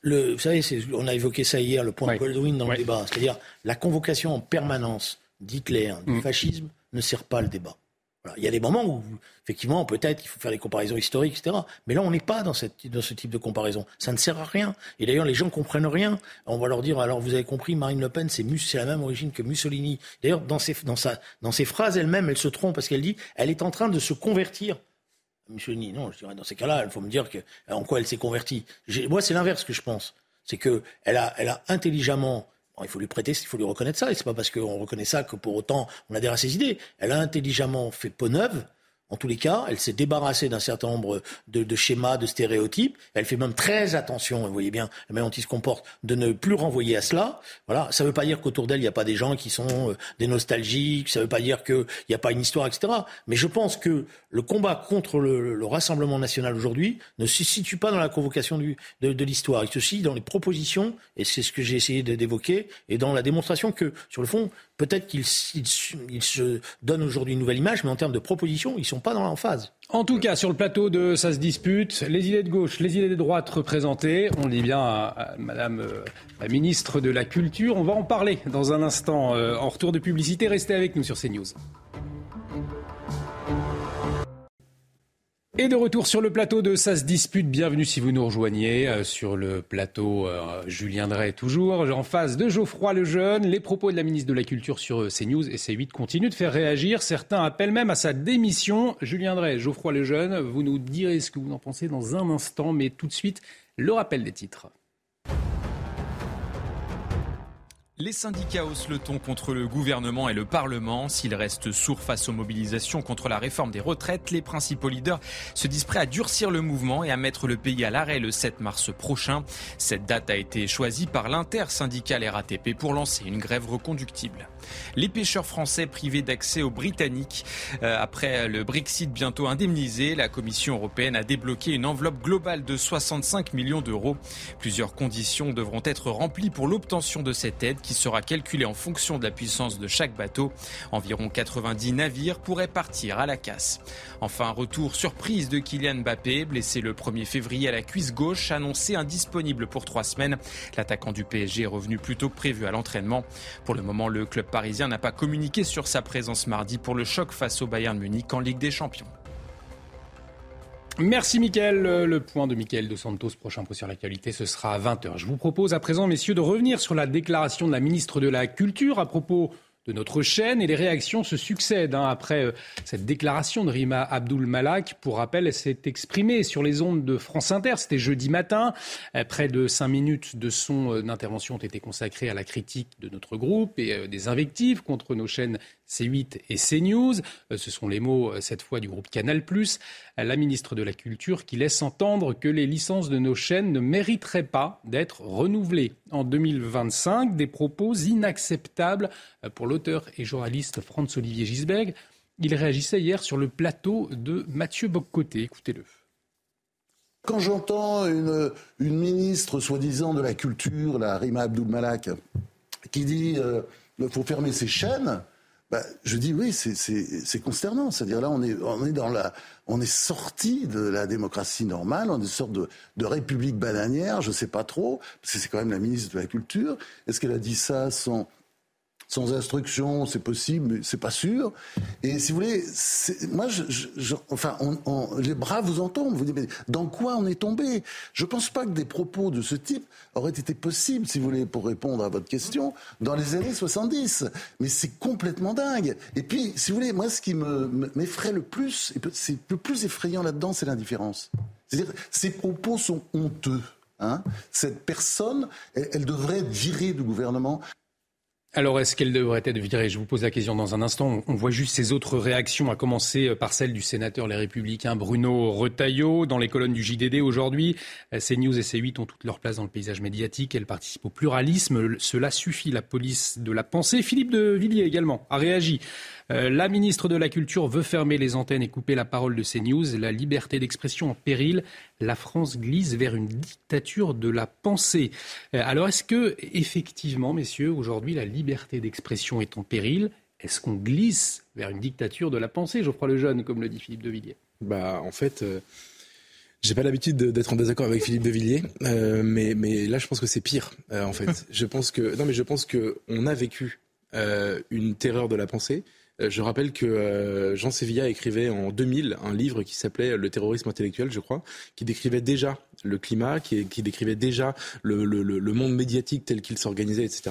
Le, vous savez, on a évoqué ça hier, le point de Goldwyn dans le débat. C'est-à-dire, la convocation en permanence d'Hitler, du mm. fascisme, ne sert pas le débat. Il y a des moments où, effectivement, peut-être qu'il faut faire des comparaisons historiques, etc. Mais là, on n'est pas dans, cette, dans, ce type de comparaison. Ça ne sert à rien. Et d'ailleurs, les gens comprennent rien. On va leur dire, alors vous avez compris, Marine Le Pen, c'est la même origine que Mussolini. D'ailleurs, dans ses, dans, dans ses phrases elle-même, elle se trompe parce qu'elle dit, elle est en train de se convertir Mussolini, non, je dirais dans ces cas-là, il faut me dire que, en quoi elle s'est convertie. Moi, c'est l'inverse que je pense. C'est qu'elle a, elle a intelligemment, il faut lui prêter, il faut lui reconnaître ça, et c'est pas parce qu'on reconnaît ça que pour autant on adhère à ses idées. Elle a intelligemment fait peau neuve, en tous les cas, elle s'est débarrassée d'un certain nombre de, schémas, de stéréotypes. Elle fait même très attention, vous voyez bien la manière dont il se comporte, de ne plus renvoyer à cela. Voilà, ça ne veut pas dire qu'autour d'elle, il n'y a pas des gens qui sont euh, des nostalgiques, ça ne veut pas dire qu'il n'y a pas une histoire, etc. Mais je pense que le combat contre le, Rassemblement national aujourd'hui ne se situe pas dans la convocation du, de, de l'histoire. Il se situe dans les propositions, et c'est ce que j'ai essayé d'évoquer, et dans la démonstration que, sur le fond, Peut-être qu'ils se donnent aujourd'hui une nouvelle image, mais en termes de propositions, ils ne sont pas dans l'emphase. En tout cas, sur le plateau de Ça se dispute, les idées de gauche, les idées de droite représentées. On dit bien à, Madame euh, la ministre de la Culture. On va en parler dans un instant euh, en retour de publicité. Restez avec nous sur CNews. Et de retour sur le plateau de Ça se dispute. Bienvenue si vous nous rejoignez euh, sur le plateau euh, Julien Drey toujours. En face de Geoffroy Lejeune, les propos de la ministre de la Culture sur euh, CNews et C8 continuent de faire réagir. Certains appellent même à sa démission. Julien Drey, Geoffroy Lejeune, vous nous direz ce que vous en pensez dans un instant, mais tout de suite, le rappel des titres. Les syndicats haussent le ton contre le gouvernement et le Parlement. S'ils restent sourds face aux mobilisations contre la réforme des retraites, les principaux leaders se disent prêts à durcir le mouvement et à mettre le pays à l'arrêt le 7 mars prochain. Cette date a été choisie par l'intersyndicale RATP pour lancer une grève reconductible. Les pêcheurs français privés d'accès aux Britanniques. Euh, après le Brexit bientôt indemnisé, la Commission européenne a débloqué une enveloppe globale de 65 millions d'euros. Plusieurs conditions devront être remplies pour l'obtention de cette aide qui sera calculé en fonction de la puissance de chaque bateau. Environ 90 navires pourraient partir à la casse. Enfin, retour surprise de Kylian Mbappé, blessé le 1er février à la cuisse gauche, annoncé indisponible pour trois semaines. L'attaquant du PSG est revenu plus tôt que prévu à l'entraînement. Pour le moment, le club parisien n'a pas communiqué sur sa présence mardi pour le choc face au Bayern Munich en Ligue des Champions. Merci Mickaël. Le point de Mickaël de Santos, prochain point sur l'actualité, ce sera à 20h. Je vous propose à présent, messieurs, de revenir sur la déclaration de la ministre de la Culture à propos de notre chaîne et les réactions se succèdent. Hein. Après euh, cette déclaration de Rima Abdul Malak, pour rappel, elle s'est exprimée sur les ondes de France Inter. C'était jeudi matin. Euh, près de cinq minutes de son euh, intervention ont été consacrées à la critique de notre groupe et des invectives contre nos chaînes C8 et CNews. Ce sont les mots, cette fois, du groupe Canal+. La ministre de la Culture qui laisse entendre que les licences de nos chaînes ne mériteraient pas d'être renouvelées en 2025. Des propos inacceptables pour l'auteur et journaliste Franz-Olivier Gisberg. Il réagissait hier sur le plateau de Mathieu Boccoté. Écoutez-le. Quand j'entends une, ministre soi-disant de la culture, la Rima Abdul Malak, qui dit qu'il euh, faut fermer ses chaînes, bah, je dis oui, c'est consternant. C'est-à-dire là, on est, on est dans la, on est sorti de la démocratie normale, on est une sorte de, de république bananière, je sais pas trop, parce que c'est quand même la ministre de la Culture. Est-ce qu'elle a dit ça sans sans instruction, c'est possible, mais c'est pas sûr. Et si vous voulez, moi, enfin, les bras vous en tombent. Vous dites, mais dans quoi on est tombé? Je pense pas que des propos de ce type auraient été possibles, si vous voulez, pour répondre à votre question, dans les années 70. Mais c'est complètement dingue. Et puis, si vous voulez, moi, ce qui m'effraie le plus, c'est le plus effrayant là-dedans, c'est l'indifférence. C'est-à-dire, ces propos sont honteux. Hein Cette personne, elle, elle, devrait être virée du gouvernement. Alors, est-ce qu'elle devrait être virée? Je vous pose la question dans un instant. On voit juste ces autres réactions, à commencer par celle du sénateur Les Républicains Bruno Retailleau dans les colonnes du JDD aujourd'hui. CNews et C8 ont toute leur place dans le paysage médiatique. Elles participent au pluralisme. Cela suffit, la police de la pensée. Philippe de Villiers également a réagi. Euh, la ministre de la Culture veut fermer les antennes et couper la parole de CNews. La liberté d'expression en péril. La France glisse vers une dictature de la pensée. Euh, alors, est-ce que, effectivement, messieurs, aujourd'hui, la liberté d'expression est en péril? Est-ce qu'on glisse vers une dictature de la pensée, Geoffroy Lejeune, comme le dit Philippe de Villiers? Bah, en fait. Euh, j'ai pas l'habitude d'être en désaccord avec Philippe de Villiers, mais, mais là je pense que c'est pire. en fait, [LAUGHS] je pense que non, mais je pense que on a vécu une terreur de la pensée. Euh, je rappelle que euh, Jean Sevilla écrivait en 2000 un livre qui s'appelait Le terrorisme intellectuel, je crois, qui décrivait déjà le climat, qui, décrivait déjà le, monde médiatique tel qu'il s'organisait, etc.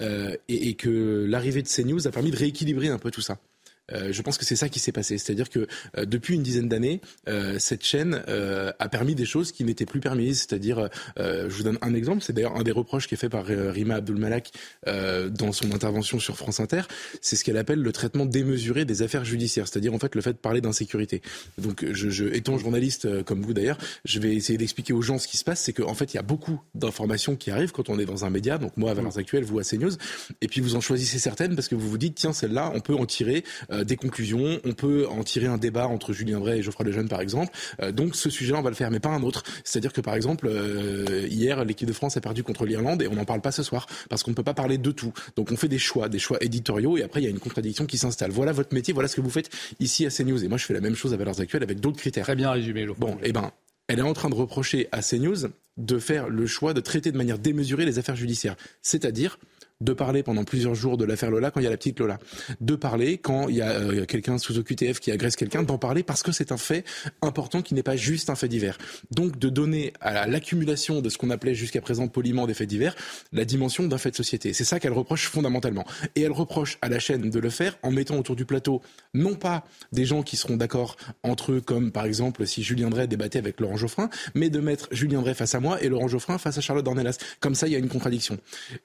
Euh, et, et, que l'arrivée de CNews a permis de rééquilibrer un peu tout ça. Euh, je pense que c'est ça qui s'est passé. C'est-à-dire que euh, depuis une dizaine d'années, euh, cette chaîne a permis des choses qui n'étaient plus permises. C'est-à-dire, je vous donne un exemple, c'est d'ailleurs un des reproches qui est fait par Rima Abdul-Malak dans son intervention sur France Inter, c'est ce qu'elle appelle le traitement démesuré des affaires judiciaires, c'est-à-dire en fait le fait de parler d'insécurité. Donc, je, je, étant journaliste comme vous d'ailleurs, je vais essayer d'expliquer aux gens ce qui se passe, c'est qu'en fait il y a beaucoup d'informations qui arrivent quand on est dans un média, donc moi à Valence Actuelle, vous à CNews, et puis vous en choisissez certaines parce que vous vous dites tiens celle-là on peut en tirer euh, des conclusions. On peut en tirer un débat entre Julien Drey et Geoffroy Lejeune, par exemple. Euh, donc ce sujet-là, on va le faire, mais pas un autre. C'est-à-dire que, par exemple, euh, hier, l'équipe de France a perdu contre l'Irlande et on n'en parle pas ce soir parce qu'on ne peut pas parler de tout. Donc on fait des choix, des choix éditoriaux et après il y a une contradiction qui s'installe. Voilà votre métier, voilà ce que vous faites ici à CNews. Et moi, je fais la même chose à Valeurs Actuelles avec d'autres critères. Très bien résumé, Bon, et eh ben, elle est en train de reprocher à CNews de faire le choix de traiter de manière démesurée les affaires judiciaires. C'est-à-dire de parler pendant plusieurs jours de l'affaire Lola quand il y a la petite Lola, de parler quand il y a euh, quelqu'un sous OQTF qui agresse quelqu'un, d'en parler parce que c'est un fait important qui n'est pas juste un fait divers. Donc de donner à l'accumulation de ce qu'on appelait jusqu'à présent poliment des faits divers la dimension d'un fait de société. C'est ça qu'elle reproche fondamentalement. Et elle reproche à la chaîne de le faire en mettant autour du plateau non pas des gens qui seront d'accord entre eux, comme par exemple si Julien Drey débattait avec Laurent Geoffrin, mais de mettre Julien Drey face à moi et Laurent Geoffrin face à Charlotte Dornelas. Comme ça, il y a une contradiction.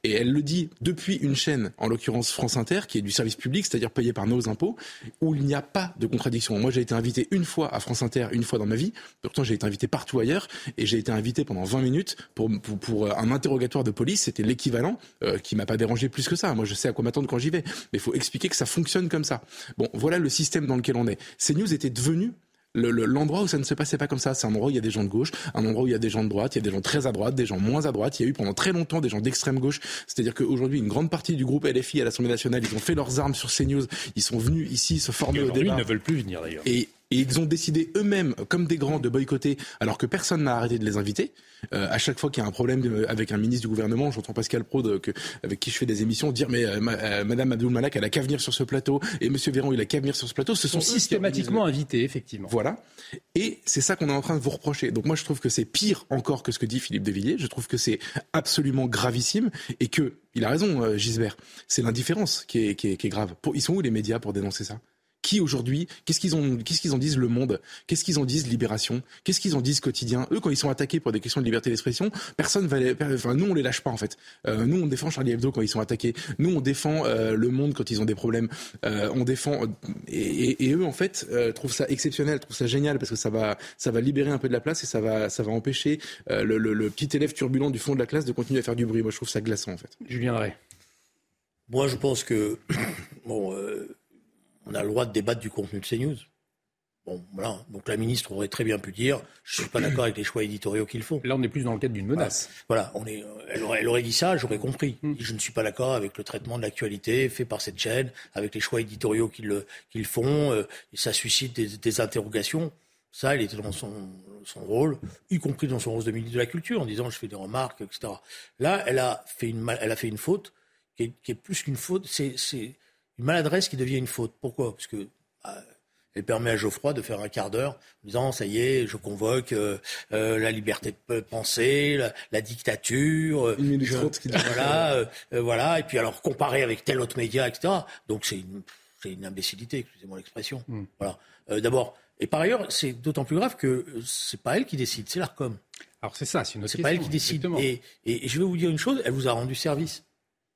Et elle le dit depuis une chaîne, en l'occurrence France Inter, qui est du service public, c'est-à-dire payé par nos impôts, où il n'y a pas de contradiction. Moi, j'ai été invité une fois à France Inter, une fois dans ma vie. Pourtant, j'ai été invité partout ailleurs, et j'ai été invité pendant 20 minutes pour, euh, un interrogatoire de police. C'était l'équivalent, euh, qui m'a pas dérangé plus que ça. Moi, je sais à quoi m'attendre quand j'y vais. Mais il faut expliquer que ça fonctionne comme ça. Bon, voilà le système dans lequel on est. CNews était devenu l'endroit où ça ne se passait pas comme ça. C'est un endroit où il y a des gens de gauche, un endroit où il y a des gens de droite, il y a des gens très à droite, des gens moins à droite. Il y a eu pendant très longtemps des gens d'extrême gauche. C'est-à-dire qu'aujourd'hui, une grande partie du groupe LFI à l'Assemblée nationale, ils ont fait leurs armes sur CNews. Ils sont venus ici se former au débat. Ils ne veulent plus venir d'ailleurs. Et et ils ont décidé eux-mêmes, comme des grands, de boycotter, alors que personne n'a arrêté de les inviter. Euh, à chaque fois qu'il y a un problème euh, avec un ministre du gouvernement, j'entends Pascal Pro, que, avec qui je fais des émissions, dire mais euh, euh, Madame Abdul Malak, elle a qu'à venir sur ce plateau, et Monsieur Véran, il a qu'à venir sur ce plateau. Ce sont, systématiquement invités, effectivement. Voilà. Et c'est ça qu'on est en train de vous reprocher. Donc moi, je trouve que c'est pire encore que ce que dit Philippe Devilliers. Je trouve que c'est absolument gravissime et que il a raison, Gisbert. C'est l'indifférence qui est, qui, est, qui est grave. Ils sont où les médias pour dénoncer ça? Qui aujourd'hui, qu'est-ce qu'ils ont, qu'est-ce qu'ils en disent Le Monde, qu'est-ce qu'ils en disent Libération, qu'est-ce qu'ils en disent Quotidien? Eux, quand ils sont attaqués pour des questions de liberté d'expression, personne va, les, enfin nous on les lâche pas en fait. Euh, nous on défend Charlie Hebdo quand ils sont attaqués. Nous on défend euh, Le Monde quand ils ont des problèmes. Euh, on défend et, et, eux en fait euh, trouvent ça exceptionnel, trouvent ça génial parce que ça va, ça va libérer un peu de la place et ça va, ça va empêcher euh, le, le, le, petit élève turbulent du fond de la classe de continuer à faire du bruit. Moi je trouve ça glaçant en fait. Julien Ray. Moi je pense que [COUGHS] bon on a le droit de débattre du contenu de CNews. Bon, voilà. Donc la ministre aurait très bien pu dire je suis pas d'accord avec les choix éditoriaux qu'ils font. Là, on est plus dans le cadre d'une menace. Voilà. on est, elle, aurait, elle aurait dit ça, j'aurais compris. Hmm. Je ne suis pas d'accord avec le traitement de l'actualité fait par cette chaîne, avec les choix éditoriaux qu'ils font. Euh, et ça suscite des, des, interrogations. Ça, elle était dans son, son, rôle, y compris dans son rôle de ministre de la Culture, en disant je fais des remarques, etc. Là, elle a fait une, elle a fait une faute qui est, qui est plus qu'une faute. C'est une maladresse qui devient une faute. Pourquoi? Parce que bah, elle permet à Geoffroy de faire un quart d'heure en disant ça y est, je convoque euh, euh, la liberté de penser, la, dictature. Euh, une je, [LAUGHS] voilà, voilà. Et puis alors comparer avec tel autre média, etc. Donc c'est une, une imbécilité, excusez-moi l'expression. Hmm. Voilà. D'abord. Et par ailleurs, c'est d'autant plus grave que c'est pas elle qui décide, c'est l'Arcom. Alors c'est ça, c'est une autre C'est pas elle qui décide. Et, et, je vais vous dire une chose, elle vous a rendu service.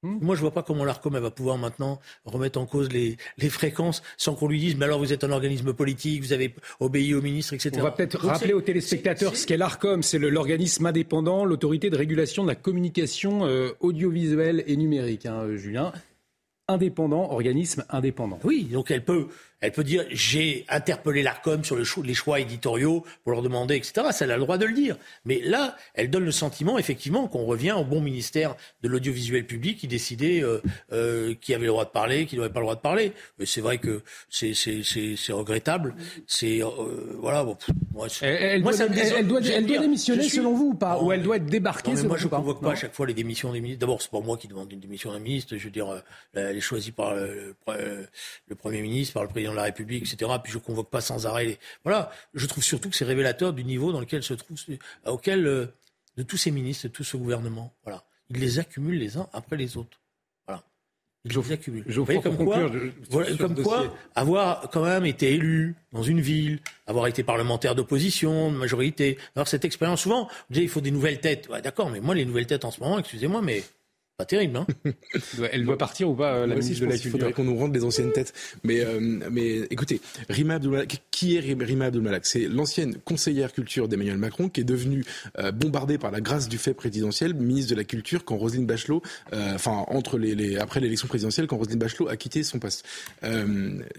Hmm. Moi, je vois pas comment l'ARCOM va pouvoir maintenant remettre en cause les, les fréquences sans qu'on lui dise, mais alors vous êtes un organisme politique, vous avez obéi au ministre, etc. On va peut-être rappeler aux téléspectateurs ce qu'est l'ARCOM. C'est l'organisme indépendant, l'autorité de régulation de la communication euh, audiovisuelle et numérique, hein, Julien. Indépendant, organisme indépendant. Oui, donc elle peut elle peut dire j'ai interpellé l'Arcom sur les choix éditoriaux pour leur demander, etc. Ça, elle a le droit de le dire. Mais là, elle donne le sentiment, effectivement, qu'on revient au bon ministère de l'audiovisuel public qui décidait euh, euh, qui avait le droit de parler, qui n'avait pas le droit de parler. Mais c'est vrai que c'est regrettable. C'est euh, voilà. Bon, moi, elle, doit, elle, doit, elle doit démissionner selon vous ou pas? Ou elle doit être débarquée non, Moi, je ne convoque pas à chaque fois les démissions des ministres. D'abord, c'est pas moi qui demande une démission d'un ministre. Je veux dire, elle est choisie par le, le Premier ministre, par le président de la République, etc. Puis je convoque pas sans arrêt. Les... Voilà. Je trouve surtout que c'est révélateur du niveau dans lequel se trouve, auquel euh, de tous ces ministres, de tout ce gouvernement. Voilà. Ils les accumulent les uns après les autres. Voilà. Ils les accumulent. Vous voyez comme quoi, comme quoi avoir quand même été élu dans une ville, avoir été parlementaire d'opposition, de majorité, avoir cette expérience. Souvent, vous dites, il faut des nouvelles têtes. D'accord, mais moi, les nouvelles têtes en ce moment, excusez-moi, mais pas terrible, hein [LAUGHS] Elle doit partir ou pas, la ministre de la Il faudrait qu'on nous rende les anciennes têtes. Mais, euh, mais écoutez, Rima Abdulmalak, qui est Rima Abdulmalak? C'est l'ancienne conseillère culture d'Emmanuel Macron qui est devenue euh, bombardée par la grâce du fait présidentiel, ministre de la Culture, quand Roselyne Bachelot, euh, enfin, entre les, les après l'élection présidentielle, quand Roselyne Bachelot a quitté son poste.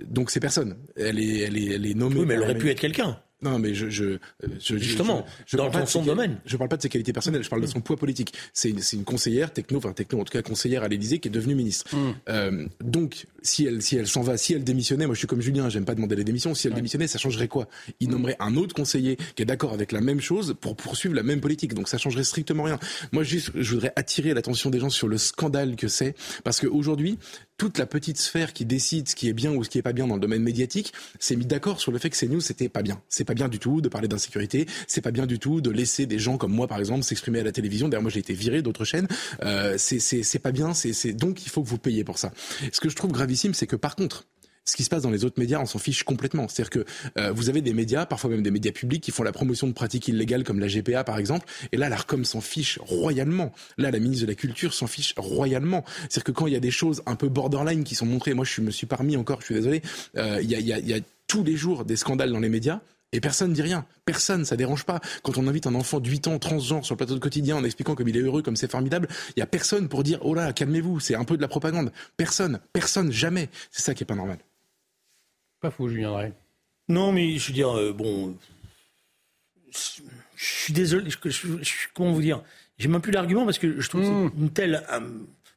donc c'est personne. Elle est, elle est, elle est nommée. Oui, mais elle aurait pu être quelqu'un. Non, mais je, je, je justement je, dans son domaine. Je parle pas de ses qualités personnelles, je parle de son poids politique. C'est une, une, conseillère techno, enfin techno en tout cas conseillère à l'Élysée qui est devenue ministre. Mm. Euh, donc si elle si elle s'en va, si elle démissionnait, moi je suis comme Julien, j'aime pas demander les démissions. Si elle démissionnait, ça changerait quoi? Il nommerait un autre conseiller qui est d'accord avec la même chose pour poursuivre la même politique. Donc ça changerait strictement rien. Moi juste, je voudrais attirer l'attention des gens sur le scandale que c'est, parce qu'aujourd'hui toute la petite sphère qui décide ce qui est bien ou ce qui est pas bien dans le domaine médiatique s'est mis d'accord sur le fait que ces news c'était pas bien. C'est pas bien du tout de parler d'insécurité. C'est pas bien du tout de laisser des gens comme moi par exemple s'exprimer à la télévision. D'ailleurs moi j'ai été viré d'autres chaînes. Euh, c'est pas bien. C'est donc il faut que vous payiez pour ça. Ce que je trouve gravissime c'est que par contre ce qui se passe dans les autres médias, on s'en fiche complètement. C'est-à-dire que euh, vous avez des médias, parfois même des médias publics, qui font la promotion de pratiques illégales comme la GPA par exemple, et là l'Arcom s'en fiche royalement. Là, la ministre de la Culture s'en fiche royalement. C'est-à-dire que quand il y a des choses un peu borderline qui sont montrées, moi je me suis parmi encore, je suis désolé, euh, il y, a, y, a, y a tous les jours des scandales dans les médias. Et personne ne dit rien. Personne, ça dérange pas. Quand on invite un enfant de 8 ans transgenre sur le plateau de quotidien en expliquant comme il est heureux, comme c'est formidable, il y a personne pour dire oh là, calmez-vous, c'est un peu de la propagande. Personne, personne, jamais. C'est ça qui est pas normal. Pas faux, Julien Drey. Non, mais je veux dire, bon, je suis désolé, comment vous dire? J'ai même plus d'argument parce que je trouve mmh. une telle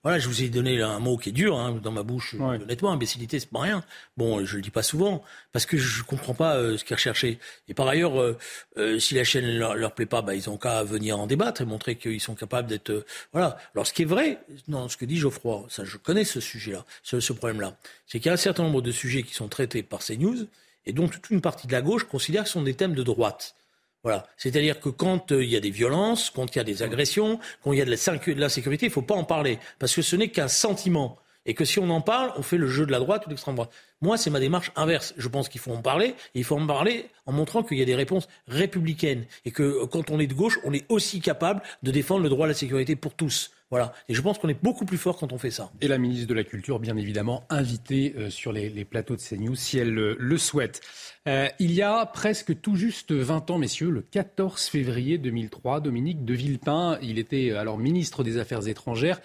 voilà, je vous ai donné un mot qui est dur hein, dans ma bouche, honnêtement, imbécilité, c'est pas rien. Bon, je le dis pas souvent parce que je comprends pas euh, ce qu'ils recherchaient. Et par ailleurs, euh, euh, si la chaîne leur, leur plaît pas, bah, ils ont qu'à venir en débattre et montrer qu'ils sont capables d'être. voilà. Alors, ce qui est vrai, non, ce que dit Geoffroy, ça, je connais ce sujet-là, ce, ce problème-là, c'est qu'il y a un certain nombre de sujets qui sont traités par CNews et dont toute une partie de la gauche considère que ce sont des thèmes de droite. Voilà. C'est-à-dire que quand euh, il y a des violences, quand il y a des agressions, quand il y a de la, de la sécurité, il ne faut pas en parler. Parce que ce n'est qu'un sentiment. Et que si on en parle, on fait le jeu de la droite ou de l'extrême droite. Moi, c'est ma démarche inverse. Je pense qu'il faut en parler. Et il faut en parler en montrant qu'il y a des réponses républicaines. Et que euh, quand on est de gauche, on est aussi capable de défendre le droit à la sécurité pour tous. Voilà. Et je pense qu'on est beaucoup plus fort quand on fait ça. Et la ministre de la Culture, bien évidemment, invitée euh, sur les, plateaux de CNews si elle le souhaite. Euh, il y a presque tout juste 20 ans, messieurs, le 14 février 2003, Dominique de Villepin, il était euh, alors ministre des Affaires étrangères,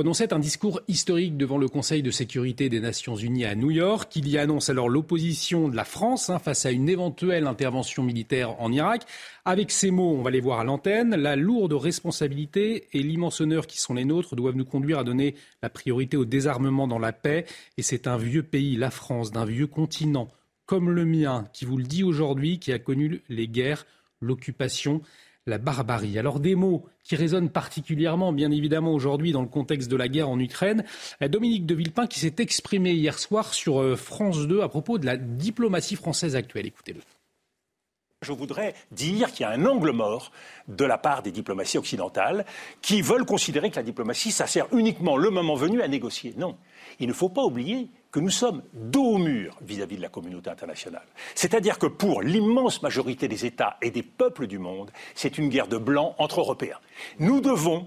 prononçait un discours historique devant le Conseil de sécurité des Nations Unies à New York. Il y annonce alors l'opposition de la France hein, face à une éventuelle intervention militaire en Irak. Avec ces mots, on va les voir à l'antenne, la lourde responsabilité et l'immense honneur qui sont les nôtres doivent nous conduire à donner la priorité au désarmement dans la paix. Et c'est un vieux pays, la France, d'un vieux continent comme le mien, qui vous le dit aujourd'hui, qui a connu les guerres, l'occupation, la barbarie. Alors des mots qui résonnent particulièrement, bien évidemment, aujourd'hui dans le contexte de la guerre en Ukraine. Dominique de Villepin qui s'est exprimé hier soir sur euh, France 2 à propos de la diplomatie française actuelle. Écoutez-le. Je voudrais dire qu'il y a un angle mort de la part des diplomaties occidentales qui veulent considérer que la diplomatie, ça sert uniquement le moment venu à négocier. Non. Il ne faut pas oublier que nous sommes dos au mur vis-à-vis de la communauté internationale. C'est-à-dire que pour l'immense majorité des États et des peuples du monde, c'est une guerre de blancs entre Européens. Nous devons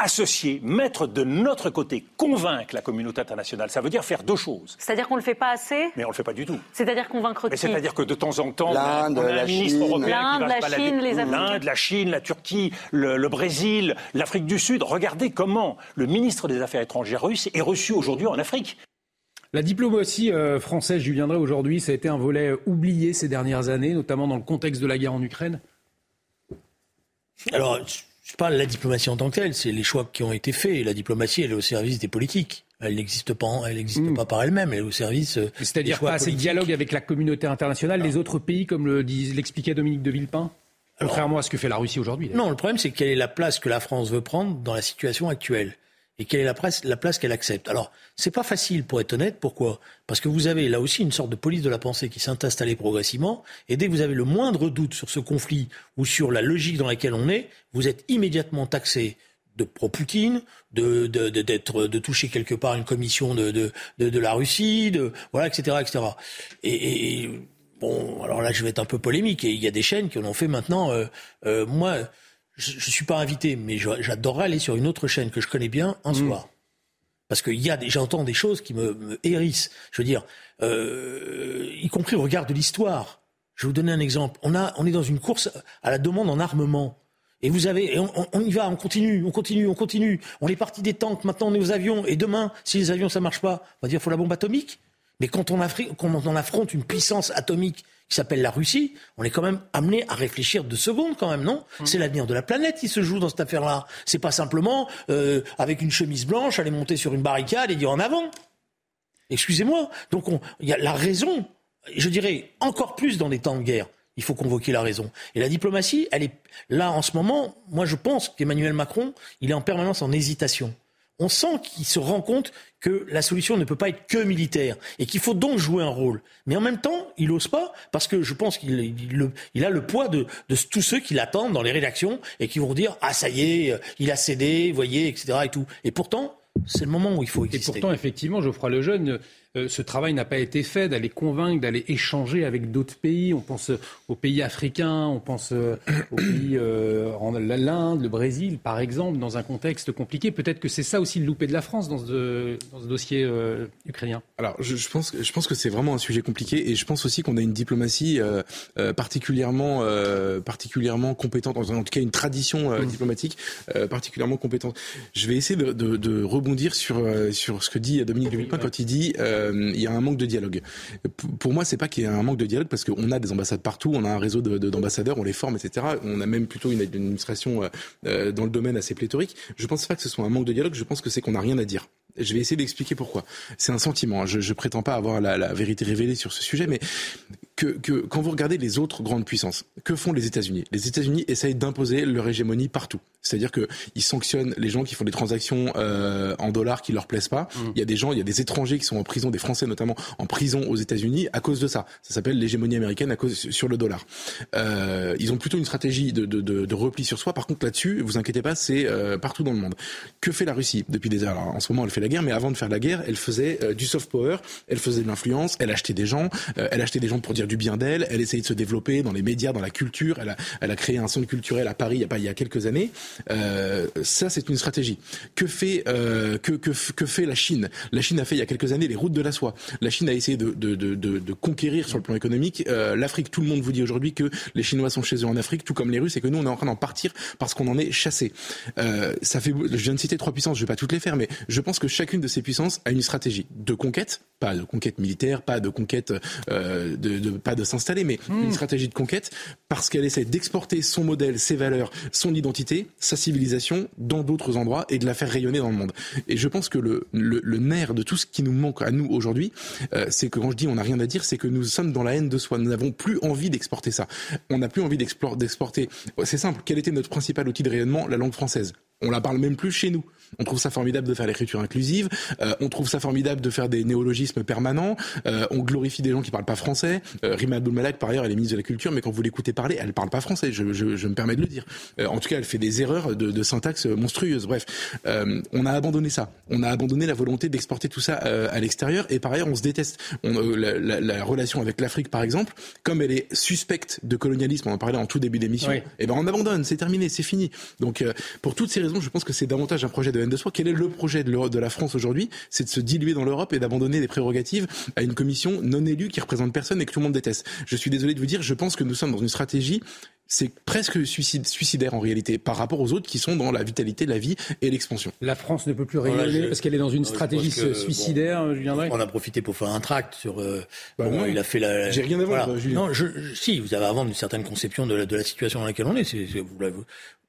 associer, mettre de notre côté, convaincre la communauté internationale. Ça veut dire faire deux choses. C'est-à-dire qu'on ne le fait pas assez? Mais on ne le fait pas du tout. C'est-à-dire convaincre qui? C'est-à-dire que de temps en temps, l'Inde, la Chine, l'Inde, la Chine, les L'Inde, la Chine, la Turquie, le, Brésil, l'Afrique du Sud. Regardez comment le ministre des Affaires étrangères russe est reçu aujourd'hui en Afrique. La diplomatie euh, française, Julien Drey, aujourd'hui, ça a été un volet oublié ces dernières années, notamment dans le contexte de la guerre en Ukraine Alors, je parle de la diplomatie en tant que telle, c'est les choix qui ont été faits. La diplomatie, elle est au service des politiques. Elle n'existe pas, elle n'existe hmm. pas par elle-même. Elle est au service. Euh, C'est-à-dire pas assez de dialogue avec la communauté internationale, les autres pays, comme l'expliquait Dominique de Villepin. Contrairement à ce que fait la Russie aujourd'hui. Non, le problème, c'est quelle est la place que la France veut prendre dans la situation actuelle et quelle est la, la place qu'elle accepte. Alors, c'est pas facile pour être honnête. Pourquoi? Parce que vous avez là aussi une sorte de police de la pensée qui s'est installée progressivement. Et dès que vous avez le moindre doute sur ce conflit ou sur la logique dans laquelle on est, vous êtes immédiatement taxé de pro-Poutine, de, de, de, toucher quelque part une commission de, de, la Russie, de, voilà, etc., etc. Et, et, bon, alors là, je vais être un peu polémique. Et il y a des chaînes qui en ont fait maintenant. Euh, euh, moi, je ne suis pas invité, mais j'adorerais aller sur une autre chaîne que je connais bien un mm. soir. Parce que y a j'entends des choses qui me, hérissent. Je veux dire, euh, y compris au regard de l'histoire. Je vais vous donner un exemple. On, a, on est dans une course à la demande en armement. Et vous avez, on, y va, on continue, on continue, on continue. On est parti des tanks, maintenant on est aux avions. Et demain, si les avions ça marche pas, on va dire faut la bombe atomique. Mais quand on, quand on affronte une puissance atomique qui s'appelle la Russie, on est quand même amené à réfléchir deux secondes quand même, non? Mmh. C'est l'avenir de la planète qui se joue dans cette affaire-là. C'est pas simplement euh, avec une chemise blanche aller monter sur une barricade et dire en avant. Excusez-moi. Donc il y a la raison. Je dirais encore plus dans des temps de guerre. Il faut convoquer la raison. Et la diplomatie, elle est là en ce moment. Moi, je pense qu'Emmanuel Macron, il est en permanence en hésitation on sent qu'il se rend compte que la solution ne peut pas être que militaire et qu'il faut donc jouer un rôle. Mais en même temps, il n'ose pas parce que je pense qu'il il, a le poids de, tous ceux qui l'attendent dans les rédactions et qui vont dire ah ça y est, il a cédé, voyez, etc. et tout. Et pourtant, c'est le moment où il faut exister. Et pourtant, effectivement, Geoffroy Lejeune, euh, ce travail n'a pas été fait d'aller convaincre, d'aller échanger avec d'autres pays. On pense aux pays africains, on pense euh, aux pays euh, en l'Inde, le Brésil, par exemple, dans un contexte compliqué. Peut-être que c'est ça aussi le loupé de la France dans ce, dans ce dossier ukrainien. Alors, je, je, pense, je pense que c'est vraiment un sujet compliqué et je pense aussi qu'on a une diplomatie particulièrement, particulièrement compétente, en tout cas une tradition mmh. diplomatique particulièrement compétente. Je vais essayer de, de, de rebondir sur, sur ce que dit Dominique Villepin quand il dit euh, il y a un manque de dialogue. Pour moi, c'est pas qu'il y a un manque de dialogue parce qu'on a des ambassades partout, on a un réseau de- de- d'ambassadeurs, on les forme, etc. On a même plutôt une, une administration euh, euh, dans le domaine assez pléthorique. Je pense pas que ce soit un manque de dialogue. Je pense que c'est qu'on n'a rien à dire. Je vais essayer d'expliquer pourquoi. C'est un sentiment. Je, je prétends pas avoir la, la vérité révélée sur ce sujet, mais que, que quand vous regardez les autres grandes puissances, que font les États-Unis? Les États-Unis essayent d'imposer leur hégémonie partout. C'est-à-dire que ils sanctionnent les gens qui font des transactions euh, en dollars qui leur plaisent pas. Il y a des gens, il y a des étrangers qui sont en prison, des Français notamment en prison aux États-Unis à cause de ça. Ça s'appelle l'hégémonie américaine à cause sur le dollar. Euh, ils ont plutôt une stratégie de, de, de, de repli sur soi. Par contre, là-dessus, vous inquiétez pas, c'est euh, partout dans le monde. Que fait la Russie depuis des heures? Alors, En ce moment, elle fait la mais avant de faire la guerre, elle faisait euh, du soft power, elle faisait de l'influence, elle achetait des gens, euh, elle achetait des gens pour dire du bien d'elle, elle essayait de se développer dans les médias, dans la culture. Elle a, créé un centre culturel à Paris il y a, pas, il y a quelques années. Euh, ça, c'est une stratégie. Que fait, que, que, fait la Chine? La Chine a fait il y a quelques années les routes de la soie. La Chine a essayé de, de, de, conquérir sur le plan économique l'Afrique. Tout le monde vous dit aujourd'hui que les Chinois sont chez eux en Afrique, tout comme les Russes, et que nous, on est en train d'en partir parce qu'on en est chassé. Ça fait, je viens de citer trois puissances, je vais pas toutes les faire, mais je pense que chacune de ces puissances a une stratégie de conquête, pas de conquête militaire, pas de conquête, euh, de, de, pas de s'installer, mais une stratégie de conquête parce qu'elle essaie d'exporter son modèle, ses valeurs, son identité, sa civilisation dans d'autres endroits et de la faire rayonner dans le monde. Et je pense que le, le, le nerf de tout ce qui nous manque à nous aujourd'hui, euh, c'est que quand je dis on n'a rien à dire, c'est que nous sommes dans la haine de soi. Nous n'avons plus envie d'exporter ça. On n'a plus envie d'exporter. C'est simple. Quel était notre principal outil de rayonnement? La langue française. On la parle même plus chez nous. On trouve ça formidable de faire l'écriture inclusive. Euh, on trouve ça formidable de faire des néologismes permanents. Euh, on glorifie des gens qui parlent pas français. Euh, Rima Abdul-Malak, par ailleurs, elle est ministre de la Culture, mais quand vous l'écoutez parler, elle parle pas français. Je, je, je me permets de le dire. Euh, en tout cas, elle fait des erreurs de, de syntaxe monstrueuses. Bref, euh, on a abandonné ça. On a abandonné la volonté d'exporter tout ça euh, à l'extérieur. Et par ailleurs, on se déteste. On, euh, la, la, la relation avec l'Afrique, par exemple, comme elle est suspecte de colonialisme, on en parlait en tout début d'émission. Oui. Eh ben, on abandonne. C'est terminé. C'est fini. Donc, euh, pour toutes ces raisons, je pense que c'est davantage un projet de haine de soi. Quel est le projet de, de la France aujourd'hui? C'est de se diluer dans l'Europe et d'abandonner des prérogatives à une commission non élue qui représente personne et que tout le monde déteste. Je suis désolé de vous dire, je pense que nous sommes dans une stratégie c'est presque suicide, suicidaire en réalité par rapport aux autres qui sont dans la vitalité de la vie et l'expansion. La France ne peut plus Voilà, je- parce qu'elle est dans une stratégie que, suicidaire, bon, Julien Drey On a profité pour faire un tract sur. euh, Bah bon, non. il a fait la. J'ai rien à voir, Julien. Non, je, je- si vous avez à vendre une certaine conception de la, de la situation dans laquelle on est. vous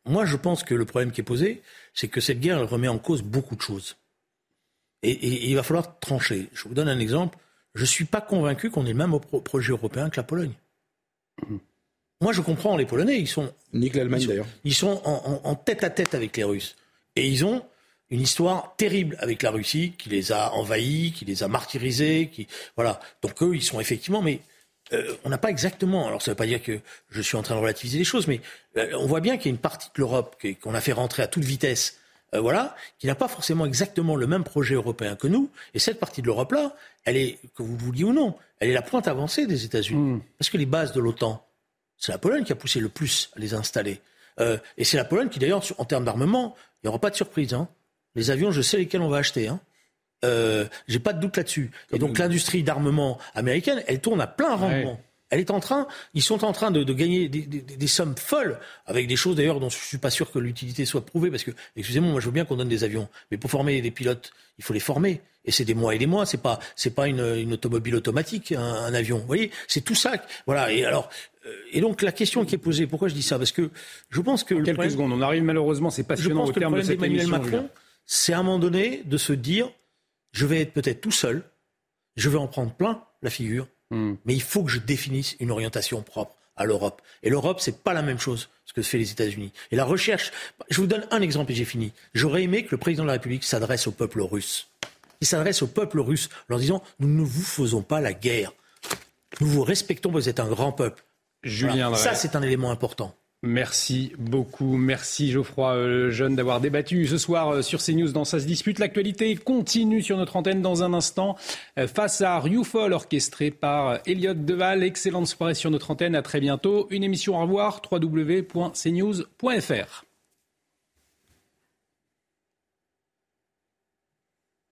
moi, je pense que le problème qui est posé, c'est que cette guerre elle remet en cause beaucoup de choses. Et, et- et il va falloir trancher. Je vous donne un exemple. Je suis pas convaincu qu'on ait le même pro- projet européen que la Pologne. Moi, je comprends les Polonais. Ils sont Nique l'Allemagne d'ailleurs. Ils sont en, en- en tête à tête avec les Russes. Et ils ont une histoire terrible avec la Russie qui les a envahis, qui les a martyrisés. Qui, voilà. Donc eux, ils sont effectivement. Mais euh, on n'a pas exactement. Alors ça ne veut pas dire que je suis en train de relativiser les choses, mais euh, on voit bien qu'il y a une partie de l'Europe qu'on a fait rentrer à toute vitesse. euh, voilà, qui n'a pas forcément exactement le même projet européen que nous. Et cette partie de l'Europe-là, elle est, que vous le vouliez ou non, elle est la pointe avancée des États-Unis. Parce que les bases de l'OTAN, c'est la Pologne qui a poussé le plus à les installer. Euh, et c'est la Pologne qui, d'ailleurs, en termes d'armement, il n'y aura pas de surprise. Hein. Les avions, je sais lesquels on va acheter. Hein. Euh, J'ai pas de doute là-dessus. Et donc l'industrie d'armement américaine, elle tourne à plein rendement. Ouais. Elle est en train, ils sont en train de, de gagner des, des- des sommes folles avec des choses d'ailleurs dont je suis pas sûr que l'utilité soit prouvée parce que, excusez-moi, moi je veux bien qu'on donne des avions, mais pour former des pilotes, il faut les former et c'est des mois et des mois. C'est pas, c'est pas une, une automobile automatique, un, un avion. Vous voyez, c'est tout ça. Voilà. Et alors, et donc la question qui est posée, pourquoi je dis ça? Parce que je pense que le Quelques problème- secondes, on arrive malheureusement, c'est passionnant au terme de cette émission. Macron, c'est à un moment donné de se dire, je vais être peut-être tout seul, je vais en prendre plein la figure, Hmm. mais il faut que je définisse une orientation propre à l'Europe. Et l'Europe, c'est pas la même chose ce que fait les États-Unis. Et la recherche, je vous donne un exemple et j'ai fini. J'aurais aimé que le président de la République s'adresse au peuple russe. Il s'adresse au peuple russe en leur disant, nous ne vous faisons pas la guerre. Nous vous respectons, vous êtes un grand peuple. Julien Voilà. Ça, c'est un élément important. Merci beaucoup. Merci Geoffroy euh, Jeune d'avoir débattu ce soir euh, sur CNews dans Ça se dispute. L'actualité continue sur notre antenne dans un instant euh, face à Rioufol orchestré par Elliot Deval. Excellente soirée sur notre antenne. À très bientôt. Une émission au revoir. www.cnews.fr.